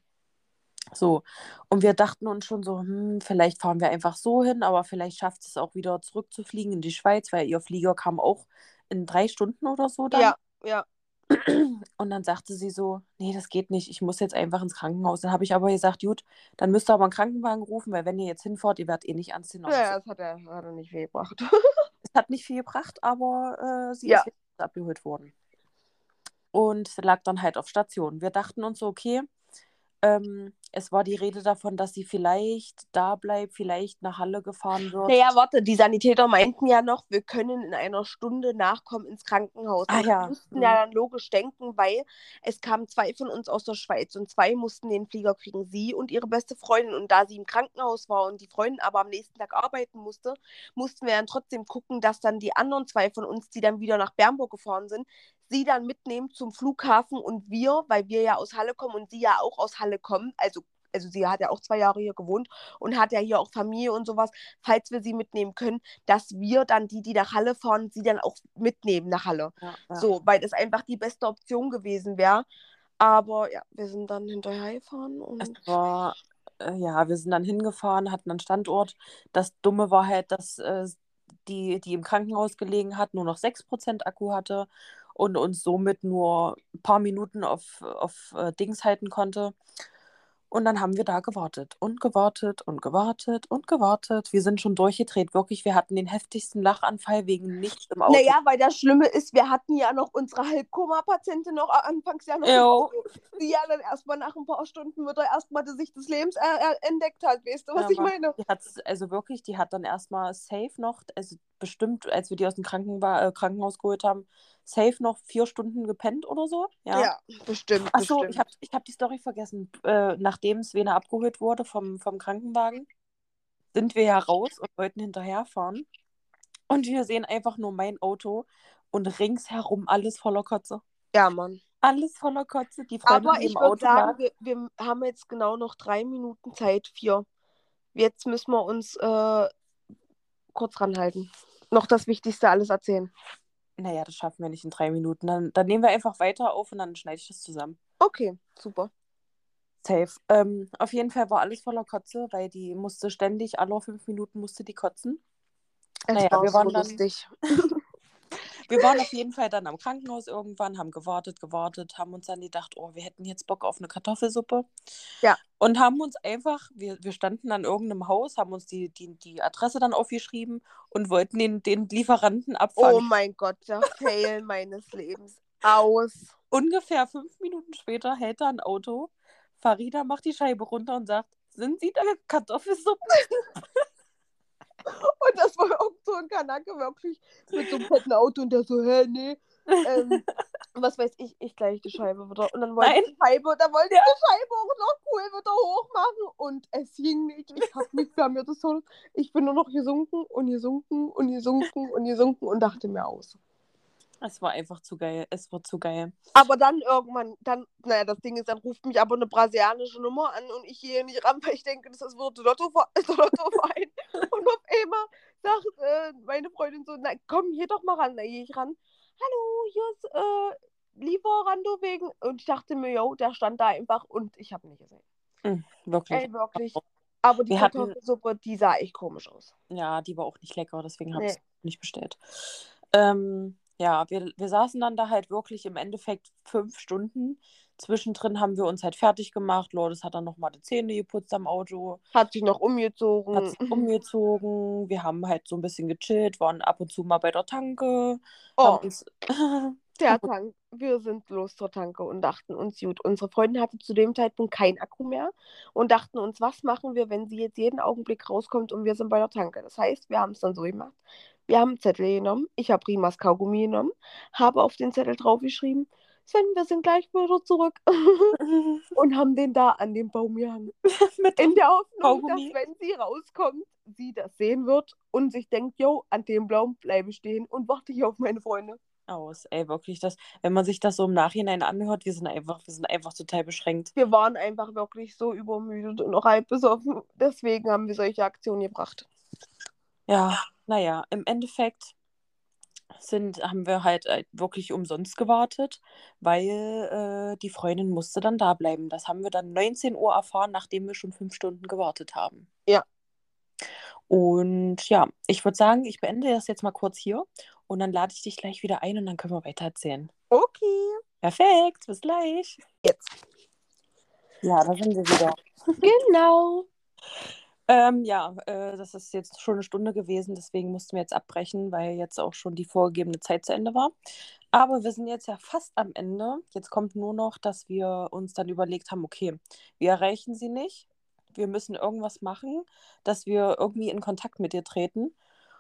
So, und wir dachten uns schon so, hm, vielleicht fahren wir einfach so hin, aber vielleicht schafft es auch wieder zurückzufliegen in die Schweiz, weil ihr Flieger kam auch in drei Stunden oder so dann. Ja, ja. Und dann sagte sie so, nee, das geht nicht, ich muss jetzt einfach ins Krankenhaus. Dann habe ich aber gesagt, gut, dann müsst ihr aber einen Krankenwagen rufen, weil wenn ihr jetzt hinfahrt, ihr werdet eh nicht anziehen. Ja, das hat er, hat er nicht viel gebracht. *laughs* es hat nicht viel gebracht, aber äh, sie ja. ist abgeholt worden. Und lag dann halt auf Station. Wir dachten uns so, okay, ähm, es war die Rede davon, dass sie vielleicht da bleibt, vielleicht nach Halle gefahren wird. Naja, warte, die Sanitäter meinten ja noch, wir können in einer Stunde nachkommen ins Krankenhaus. Ah, ja. Wir mussten ja mhm. dann logisch denken, weil es kamen zwei von uns aus der Schweiz und zwei mussten den Flieger kriegen, sie und ihre beste Freundin. Und da sie im Krankenhaus war und die Freundin aber am nächsten Tag arbeiten musste, mussten wir dann trotzdem gucken, dass dann die anderen zwei von uns, die dann wieder nach Bernburg gefahren sind, sie dann mitnehmen zum Flughafen und wir, weil wir ja aus Halle kommen und sie ja auch aus Halle kommen, also also sie hat ja auch zwei Jahre hier gewohnt und hat ja hier auch Familie und sowas, falls wir sie mitnehmen können, dass wir dann die, die nach Halle fahren, sie dann auch mitnehmen nach Halle. Ja, ja. So, weil das einfach die beste Option gewesen wäre. Aber ja, wir sind dann hinterher gefahren und. Es war, äh, ja, wir sind dann hingefahren, hatten einen Standort. Das Dumme war halt, dass äh, die, die im Krankenhaus gelegen hat, nur noch 6% Akku hatte und uns somit nur ein paar Minuten auf, auf äh, Dings halten konnte. Und dann haben wir da gewartet und gewartet und gewartet und gewartet. Wir sind schon durchgedreht, wirklich. Wir hatten den heftigsten Lachanfall wegen nichts im Auto. Naja, weil das Schlimme ist, wir hatten ja noch unsere Halbkoma-Patientin noch anfangs ja noch. Jo. Die ja dann erstmal nach ein paar Stunden wieder erstmal die Sicht des Lebens äh, entdeckt hat. Weißt du, was ja, ich meine? Die hat also wirklich, die hat dann erstmal safe noch, also bestimmt, als wir die aus dem Krankenwa äh, Krankenhaus geholt haben, safe noch vier Stunden gepennt oder so. Ja, ja bestimmt. Achso, ich habe ich hab die Story vergessen. Äh, nachdem Svena abgeholt wurde vom, vom Krankenwagen, sind wir ja raus und wollten hinterherfahren. Und wir sehen einfach nur mein Auto und ringsherum alles voller Kotze. Ja, Mann. Alles voller Kotze. Die Freundin Aber ich würde sagen, wir, wir, haben jetzt genau noch drei Minuten Zeit. Vier. Jetzt müssen wir uns äh, kurz ranhalten. Noch das Wichtigste alles erzählen. Naja, das schaffen wir nicht in drei Minuten. Dann, dann nehmen wir einfach weiter auf und dann schneide ich das zusammen. Okay, super. Safe. Ähm, auf jeden Fall war alles voller Kotze, weil die musste ständig, alle fünf Minuten musste die kotzen. Es naja, war wir waren so dann, lustig. *laughs* wir waren auf jeden Fall dann am Krankenhaus irgendwann, haben gewartet, gewartet, haben uns dann gedacht, oh, wir hätten jetzt Bock auf eine Kartoffelsuppe. Ja. Und haben uns einfach, wir, wir standen an irgendeinem Haus, haben uns die, die, die Adresse dann aufgeschrieben und wollten den, den Lieferanten abfangen. Oh mein Gott, der Fail *laughs* meines Lebens. Aus. Ungefähr fünf Minuten später hält er ein Auto. Farida macht die Scheibe runter und sagt, sind Sie da Kartoffelsuppe? *laughs* Und das war auch so ein Kanake wirklich mit so einem fetten Auto und der so, hä, nee. Ähm, *laughs* was weiß ich, ich gleich die Scheibe wieder. Und dann wollte Nein. die Scheibe, dann wollte ja. die Scheibe auch noch cool wieder hoch machen und es ging nicht. Ich hab nicht mehr mir das so. Ich bin nur noch gesunken und gesunken und gesunken und gesunken und dachte mir aus. Es war einfach zu geil. Es war zu geil. Aber dann irgendwann, dann, naja, das Ding ist, dann ruft mich aber eine brasilianische Nummer an und ich gehe nicht ran, weil ich denke, das ist wird Lottoverein. Lotto *laughs* und auf einmal sagt äh, meine Freundin so, na komm, hier doch mal ran. Da gehe ich ran. Hallo, hier ist äh, Lieferando wegen. Und ich dachte mir, yo, der stand da einfach und ich habe ihn nicht gesehen. Mhm, wirklich. Ey, wirklich. Aber die Kartoffelsuppe, die sah echt komisch aus. Ja, die war auch nicht lecker, deswegen habe ich es nicht bestellt. Ähm, ja, wir, wir saßen dann da halt wirklich im Endeffekt fünf Stunden. Zwischendrin haben wir uns halt fertig gemacht. Lourdes hat dann nochmal die Zähne geputzt am Auto. Hat sich noch umgezogen. Hat sich umgezogen. Wir haben halt so ein bisschen gechillt, waren ab und zu mal bei der Tanke. Oh, *laughs* der Tank. Wir sind los zur Tanke und dachten uns, gut, unsere Freundin hatte zu dem Zeitpunkt kein Akku mehr und dachten uns, was machen wir, wenn sie jetzt jeden Augenblick rauskommt und wir sind bei der Tanke. Das heißt, wir haben es dann so gemacht. Wir haben Zettel genommen. Ich habe Rimas Kaugummi genommen, habe auf den Zettel draufgeschrieben, Sven, wir sind gleich wieder zurück. *laughs* *laughs* und haben den da an dem Baum gehangen. *laughs* In der Hoffnung, Kaugummi. dass wenn sie rauskommt, sie das sehen wird und sich denkt, yo, an dem Baum bleibe ich stehen und warte hier auf meine Freunde. Aus, ey, wirklich, das, wenn man sich das so im Nachhinein anhört, wir sind einfach, wir sind einfach total beschränkt. Wir waren einfach wirklich so übermüdet und noch halb besoffen. Deswegen haben wir solche Aktionen gebracht. Ja, naja, im Endeffekt sind, haben wir halt äh, wirklich umsonst gewartet, weil äh, die Freundin musste dann da bleiben. Das haben wir dann 19 Uhr erfahren, nachdem wir schon fünf Stunden gewartet haben. Ja. Und ja, ich würde sagen, ich beende das jetzt mal kurz hier und dann lade ich dich gleich wieder ein und dann können wir weiter erzählen. Okay. Perfekt, bis gleich. Jetzt. Ja, da sind wir wieder. *laughs* Genau. Ähm, ja, äh, das ist jetzt schon eine Stunde gewesen, deswegen mussten wir jetzt abbrechen, weil jetzt auch schon die vorgegebene Zeit zu Ende war. Aber wir sind jetzt ja fast am Ende. Jetzt kommt nur noch, dass wir uns dann überlegt haben, okay, wir erreichen sie nicht. Wir müssen irgendwas machen, dass wir irgendwie in Kontakt mit ihr treten.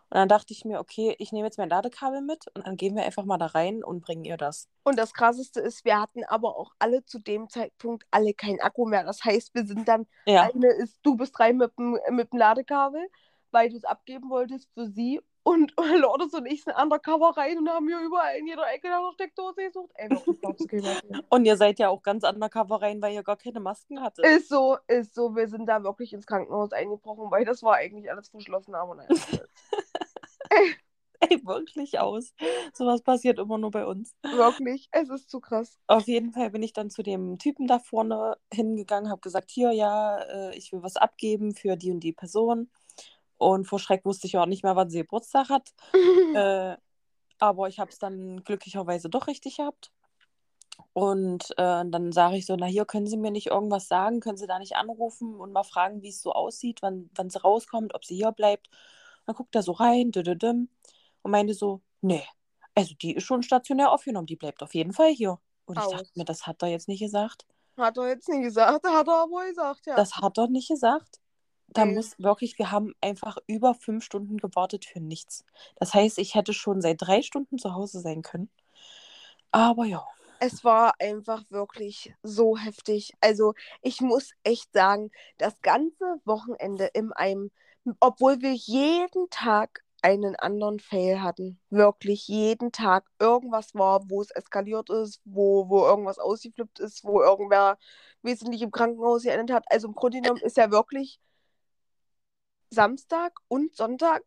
Und dann dachte ich mir, okay, ich nehme jetzt mein Ladekabel mit und dann gehen wir einfach mal da rein und bringen ihr das. Und das Krasseste ist, wir hatten aber auch alle zu dem Zeitpunkt alle kein Akku mehr. Das heißt, wir sind dann, ja. eine ist, du bist rein mit dem, mit dem Ladekabel, weil du es abgeben wolltest für sie Und, *laughs* Lourdes und ich sind undercover rein und haben hier überall in jeder Ecke nach der Steckdose gesucht. Ey, *laughs* und ihr seid ja auch ganz undercover rein, weil ihr gar keine Masken hattet. Ist so, ist so. Wir sind da wirklich ins Krankenhaus eingebrochen, weil das war eigentlich alles verschlossen, aber nein. *laughs* *laughs* Ey. Wirklich aus. Sowas passiert immer nur bei uns. Wirklich, es ist zu krass. Auf jeden Fall bin ich dann zu dem Typen da vorne hingegangen, habe gesagt, hier, ja, äh, ich will was abgeben für die und die Person. Und vor Schreck wusste ich auch nicht mehr, wann sie Geburtstag hat. *laughs* äh, aber ich habe es dann glücklicherweise doch richtig gehabt. Und äh, dann sage ich so, na hier, können Sie mir nicht irgendwas sagen? Können Sie da nicht anrufen und mal fragen, wie es so aussieht, wann, wann sie rauskommt, ob sie hier bleibt? Dann guckt er so rein, und meinte so, nee, also die ist schon stationär aufgenommen, die bleibt auf jeden Fall hier. Und Aus. ich dachte mir, das hat er jetzt nicht gesagt. Hat er jetzt nicht gesagt, *laughs* hat er aber gesagt, ja. Das hat er nicht gesagt da mhm. muss wirklich, wir haben einfach über fünf Stunden gewartet für nichts. Das heißt, ich hätte schon seit drei Stunden zu Hause sein können. Aber ja. Es war einfach wirklich so heftig. Also ich muss echt sagen, das ganze Wochenende in einem, obwohl wir jeden Tag einen anderen Fail hatten. Wirklich jeden Tag irgendwas war, wo es eskaliert ist, wo, wo irgendwas ausgeflippt ist, wo irgendwer wesentlich im Krankenhaus geendet hat. Also im Grunde genommen ist ja wirklich Samstag und Sonntag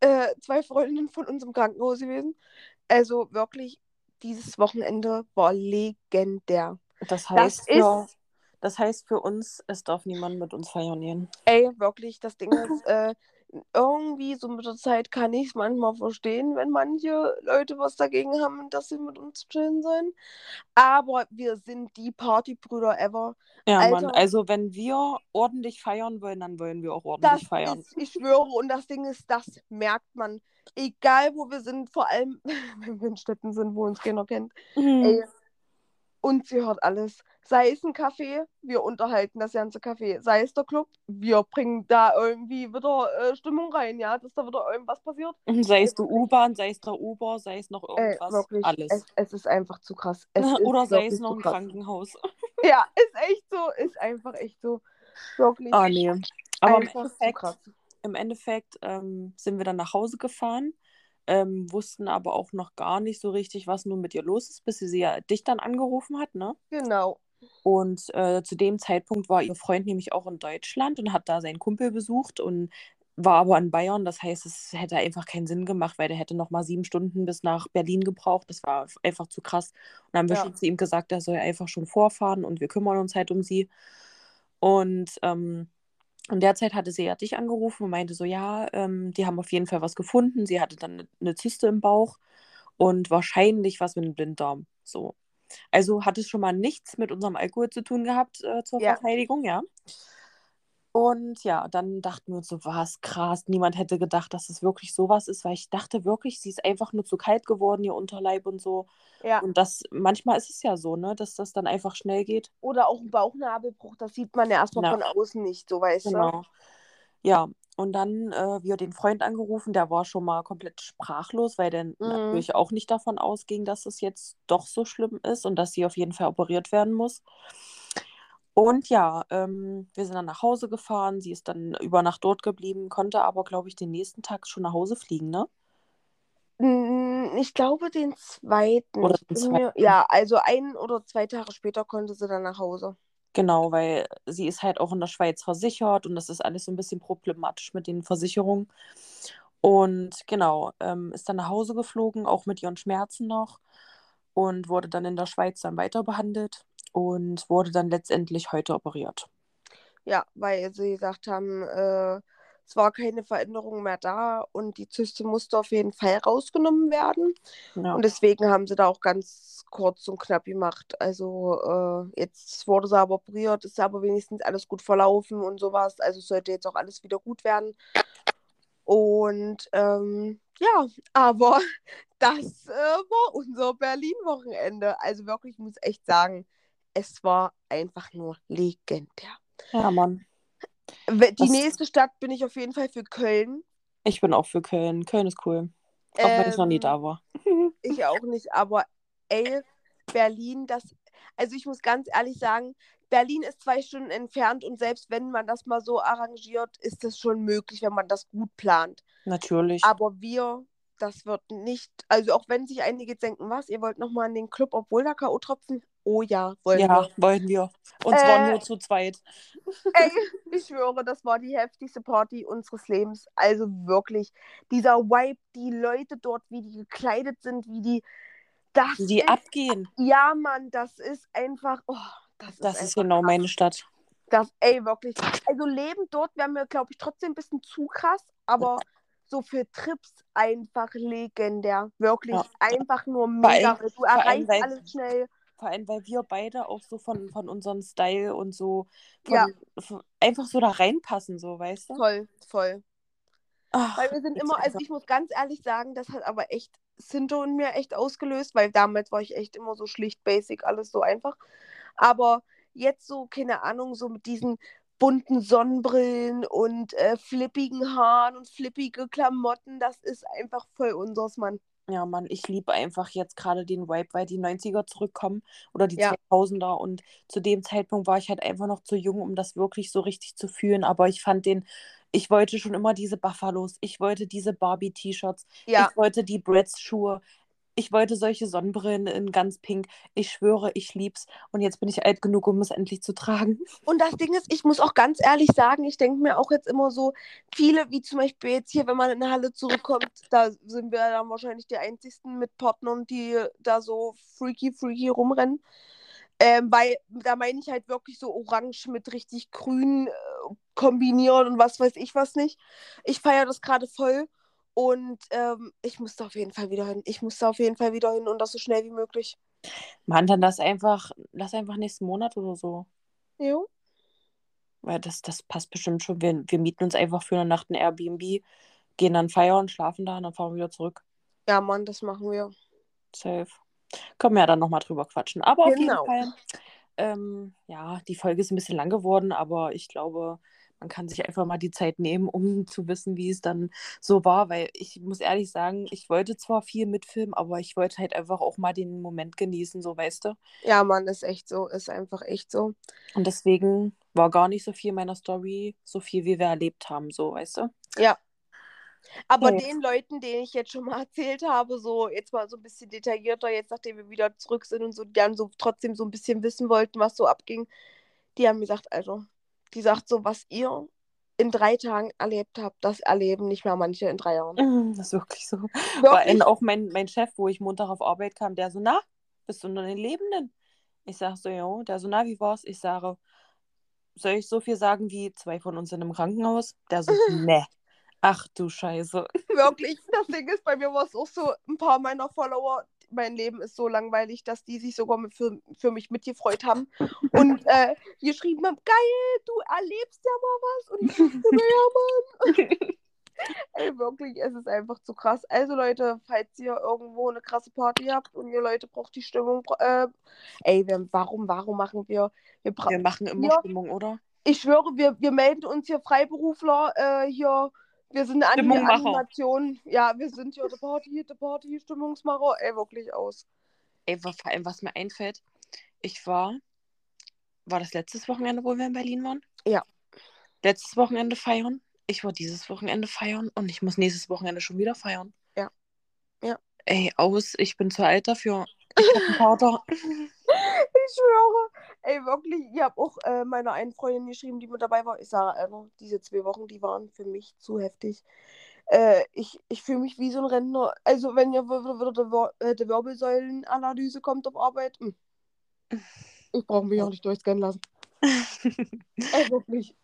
äh, zwei Freundinnen von uns im Krankenhaus gewesen. Also wirklich, dieses Wochenende war legendär. Das heißt, das, ist, das heißt für uns, es darf niemand mit uns feiern gehen. Ey, wirklich, das Ding ist, äh, irgendwie so mit der Zeit kann ich es manchmal verstehen, wenn manche Leute was dagegen haben, dass sie mit uns chillen sollen. Aber wir sind die Partybrüder ever. Ja, Alter, Mann, also wenn wir ordentlich feiern wollen, dann wollen wir auch ordentlich feiern. Ist, ich schwöre, und das Ding ist, das merkt man. Egal wo wir sind, vor allem *laughs* wenn wir in Städten sind, wo uns keiner kennt. Mhm. Ey, und sie hört alles. Sei es ein Café, wir unterhalten das ganze Café. Sei es der Club, wir bringen da irgendwie wieder äh, Stimmung rein, ja, dass da wieder irgendwas passiert. Sei es die U-Bahn, sei es der Uber, sei es noch irgendwas. Äh, wirklich, alles. Es, es, ist einfach zu krass. *laughs* Oder sei es noch ein Krankenhaus. *laughs* Ja, ist echt so, ist einfach echt so. Wirklich. Ah, nee. Aber im Endeffekt, im Endeffekt ähm, sind wir dann nach Hause gefahren ähm, wussten aber auch noch gar nicht so richtig, was nun mit ihr los ist, bis sie, sie ja dich dann angerufen hat, ne? Genau. Und äh, zu dem Zeitpunkt war ihr Freund nämlich auch in Deutschland und hat da seinen Kumpel besucht und war aber in Bayern. Das heißt, es hätte einfach keinen Sinn gemacht, weil der hätte noch mal sieben Stunden bis nach Berlin gebraucht. Das war einfach zu krass. Und dann haben wir ja. schon zu ihm gesagt, er soll einfach schon vorfahren und wir kümmern uns halt um sie. Und ähm, in der Zeit hatte sie ja dich angerufen und meinte so, ja, ähm, die haben auf jeden Fall was gefunden. Sie hatte dann eine, eine Zyste im Bauch und wahrscheinlich was mit dem Blinddarm. So. Also hat es schon mal nichts mit unserem Alkohol zu tun gehabt äh, zur ja. Verteidigung, ja. Und ja, dann dachten wir uns so, was krass, niemand hätte gedacht, dass es wirklich sowas ist, weil ich dachte wirklich, sie ist einfach nur zu kalt geworden, ihr Unterleib und so. Ja. Und das, manchmal ist es ja so, ne, dass das dann einfach schnell geht. Oder auch ein Bauchnabelbruch, das sieht man ja erstmal ja. von außen nicht, so weißt genau. du. Ja, und dann äh, wir den Freund angerufen, der war schon mal komplett sprachlos, weil der mhm. natürlich auch nicht davon ausging, dass es jetzt doch so schlimm ist und dass sie auf jeden Fall operiert werden muss. Und ja, ähm, wir sind dann nach Hause gefahren. Sie ist dann über Nacht dort geblieben, konnte aber, glaube ich, den nächsten Tag schon nach Hause fliegen, ne? Mm, ich glaube den zweiten. Oder den zweiten. Ja, also ein oder zwei Tage später konnte sie dann nach Hause. Genau, weil sie ist halt auch in der Schweiz versichert und das ist alles so ein bisschen problematisch mit den Versicherungen. Und genau, ähm, ist dann nach Hause geflogen, auch mit ihren Schmerzen noch und wurde dann in der Schweiz dann weiter behandelt und wurde dann letztendlich heute operiert. Ja, weil sie gesagt haben, äh, es war keine Veränderung mehr da und die Zyste musste auf jeden Fall rausgenommen werden. Ja. Und deswegen haben sie da auch ganz kurz und knapp gemacht. Also äh, jetzt wurde sie aber operiert, ist aber wenigstens alles gut verlaufen und sowas. Also sollte jetzt auch alles wieder gut werden. Und ähm, ja, aber *laughs* das äh, war unser Berlin-Wochenende. Also wirklich, ich muss echt sagen, es war einfach nur legendär. Ja, Mann. Die das... nächste Stadt bin ich auf jeden Fall für Köln. Ich bin auch für Köln. Köln ist cool. Auch ähm, wenn ich noch nie ähm, da war. *laughs* ich auch nicht, aber ey, Berlin, das, Also ich muss ganz ehrlich sagen, Berlin ist zwei Stunden entfernt und selbst wenn man das mal so arrangiert, ist es schon möglich, wenn man das gut plant. Natürlich. Aber wir, das wird nicht, also auch wenn sich einige denken, was, ihr wollt nochmal in den Club, obwohl da K.O.-Tropfen Oh ja, wollen ja, wir. Ja, wollen wir. Und zwar äh, nur zu zweit. *laughs* Ey, ich schwöre, das war die heftigste Party unseres Lebens. Also wirklich, dieser Vibe, die Leute dort, wie die gekleidet sind, wie die das wie die ist, abgehen. Ja, Mann, das ist einfach. Oh, das, das ist, ist genau krass. meine Stadt. Das, ey, wirklich. Also Leben dort wäre mir, glaube ich, trotzdem ein bisschen zu krass, aber so für Trips einfach legendär. Wirklich ja. einfach nur mega. du erreichst alles schnell vor allem, weil wir beide auch so von, von unserem Style und so von, ja. von, einfach so da reinpassen, so, weißt du? Voll, voll. Ach, weil wir sind immer, also ich muss ganz ehrlich sagen, das hat aber echt Sinto in mir echt ausgelöst, weil damals war ich echt immer so schlicht, basic, alles so einfach. Aber jetzt so, keine Ahnung, so mit diesen bunten Sonnenbrillen und äh, flippigen Haaren und flippige Klamotten, das ist einfach voll unseres, Mann. Ja, Mann, ich liebe einfach jetzt gerade den Vibe, weil die 90er zurückkommen oder die ja. 2000er und zu dem Zeitpunkt war ich halt einfach noch zu jung, um das wirklich so richtig zu fühlen, aber ich fand den, ich wollte schon immer diese Buffalos, ich wollte diese Barbie-T-Shirts, ja. ich wollte die Bratz-Schuhe, ich wollte solche Sonnenbrillen in ganz pink. Ich schwöre, ich lieb's. Und jetzt bin ich alt genug, um es endlich zu tragen. Und das Ding ist, ich muss auch ganz ehrlich sagen, ich denke mir auch jetzt immer so, viele, wie zum Beispiel jetzt hier, wenn man in eine Halle zurückkommt, da sind wir dann wahrscheinlich die einzigsten mit Partnern, die da so freaky, freaky rumrennen. Ähm, weil da meine ich halt wirklich so orange mit richtig grün äh, kombinieren und was weiß ich was nicht. Ich feiere das gerade voll. Und ähm, ich musste auf jeden Fall wieder hin. Ich musste auf jeden Fall wieder hin und das so schnell wie möglich. Mann, dann lass einfach, lass einfach nächsten Monat oder so. Jo. Weil das, das passt bestimmt schon. Wir, wir mieten uns einfach für eine Nacht ein Airbnb, gehen dann feiern, schlafen da und dann fahren wir wieder zurück. Ja, Mann, das machen wir. Safe. Können wir ja dann nochmal drüber quatschen. Aber genau. auf jeden genau. Fall, ähm, ja, die Folge ist ein bisschen lang geworden, aber ich glaube, man kann sich einfach mal die Zeit nehmen, um zu wissen, wie es dann so war, weil ich muss ehrlich sagen, ich wollte zwar viel mitfilmen, aber ich wollte halt einfach auch mal den Moment genießen, so weißt du. Ja, Mann, ist echt so, ist einfach echt so. Und deswegen war gar nicht so viel meiner Story, so viel wie wir erlebt haben, so weißt du. Ja. Aber ja. den Leuten, denen ich jetzt schon mal *laughs* erzählt habe, so jetzt mal so ein bisschen detaillierter, jetzt nachdem wir wieder zurück sind und so, die dann so trotzdem so ein bisschen wissen wollten, was so abging, die haben gesagt, also die sagt so, was ihr in drei Tagen erlebt habt, das erleben nicht mehr manche in drei Jahren. Mhm, das ist wirklich so. Wirklich? auch mein, mein Chef, wo ich Montag auf Arbeit kam, der so, na, bist du nur den Lebenden? Ich sag so, ja. Der so, na, wie war's? Ich sage, soll ich so viel sagen wie zwei von uns in einem Krankenhaus? Der so, *laughs* ne. Ach du Scheiße. Wirklich, das Ding ist, bei mir war es auch so, ein paar meiner Follower, mein Leben ist so langweilig, dass die sich sogar für, für mich mitgefreut haben und *laughs* äh, geschrieben haben, geil, du erlebst ja mal was. Und ich dachte mir, ja, Mann. *laughs* Ey, wirklich, es ist einfach zu krass. Also Leute, falls ihr irgendwo eine krasse Party habt und ihr Leute braucht die Stimmung, äh, ey, wir, warum, warum machen wir? Wir, wir machen immer wir, Stimmung, oder? Ich schwöre, wir, wir melden uns hier Freiberufler äh, hier wir sind eine Animation. Ja, wir sind ja der Party, der Party, Stimmungsmacher. Ey, wirklich aus. Ey, vor allem, was mir einfällt, ich war, war das letztes Wochenende, wo wir in Berlin waren? Ja. Letztes Wochenende feiern. Ich war dieses Wochenende feiern und ich muss nächstes Wochenende schon wieder feiern. Ja. Ja. Ey, aus, ich bin zu alt dafür. Ich hab einen Vater. *laughs* ich schwöre. Ey, wirklich, ich habe auch äh, meiner einen Freundin geschrieben, die mit dabei war. Ich sage einfach, diese zwei Wochen, die waren für mich zu heftig. Äh, ich ich fühle mich wie so ein Rentner. Also, wenn ja wieder äh, die Wirbelsäulenanalyse kommt auf Arbeit, mh. Hm. ich brauche mich auch nicht durchscannen lassen. *laughs* Ey, wirklich.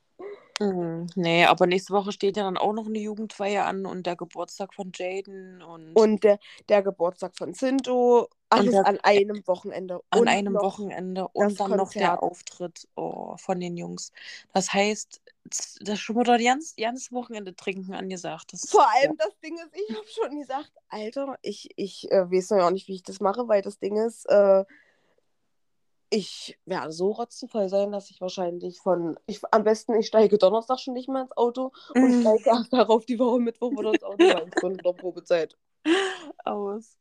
Mhm. Nee, aber nächste Woche steht ja dann auch noch eine Jugendfeier an und der Geburtstag von Jaden und. Und der, der Geburtstag von Sinto. Alles der, an einem Wochenende. An und einem Wochenende und dann Konzert. noch der Auftritt oh, von den Jungs. Das heißt, das ist schon wieder ganz, ganz Wochenende trinken angesagt. Das, Vor allem ja. das Ding ist, ich habe schon gesagt, Alter, ich, ich äh, weiß noch nicht, wie ich das mache, weil das Ding ist, äh, ich werde so rotzenvoll sein, dass ich wahrscheinlich von. Ich, am besten, ich steige Donnerstag schon nicht mehr ins Auto und steige erst darauf die Woche Mittwoch wieder ins Auto, weil ich in der Probezeit. *laughs* Aus.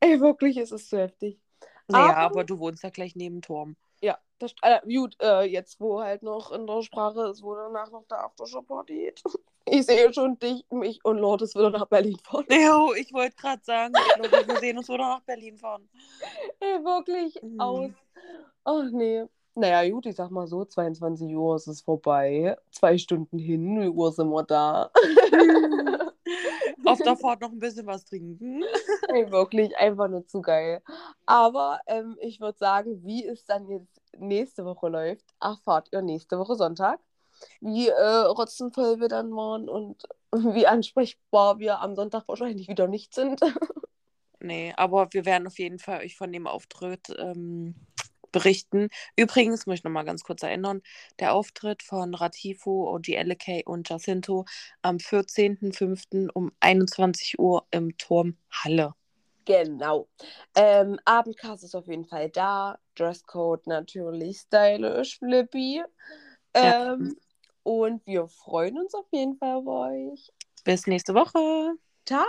Ey, wirklich, es ist zu heftig. Naja, aber, aber du wohnst ja gleich neben Turm. Ja, das, äh, gut, äh, jetzt wo halt noch in der Sprache ist, wo danach noch der Aftershow-Party geht. *laughs* Ich sehe schon dich, mich und Lourdes wieder nach Berlin fahren. *laughs* Ja, ich wollte gerade sagen, Lourdes, wir sehen uns wieder nach Berlin fahren. Ey, wirklich mhm. aus. Ach nee. Naja, gut, ich sag mal so, 22 Uhr ist es vorbei. Zwei Stunden hin, wie Uhr sind wir da. *laughs* Auf der Fahrt noch ein bisschen was trinken. Ey, wirklich, einfach nur zu geil. Aber ähm, ich würde sagen, wie es dann jetzt nächste Woche läuft, erfahrt ihr nächste Woche Sonntag wie äh, rotzenvoll wir dann waren und *laughs* wie ansprechbar wir am Sonntag wahrscheinlich wieder nicht sind. *laughs* nee, aber wir werden auf jeden Fall euch von dem Auftritt ähm, berichten. Übrigens, muss ich nochmal ganz kurz erinnern, der Auftritt von Ratifo, OGLK und Jacinto am 14.05. um 21 Uhr im Turm Halle. Genau. Ähm, Abendkasse ist auf jeden Fall da. Dresscode natürlich stylisch, flippy. Ähm, ja. Und wir freuen uns auf jeden Fall auf euch. Bis nächste Woche. Ciao.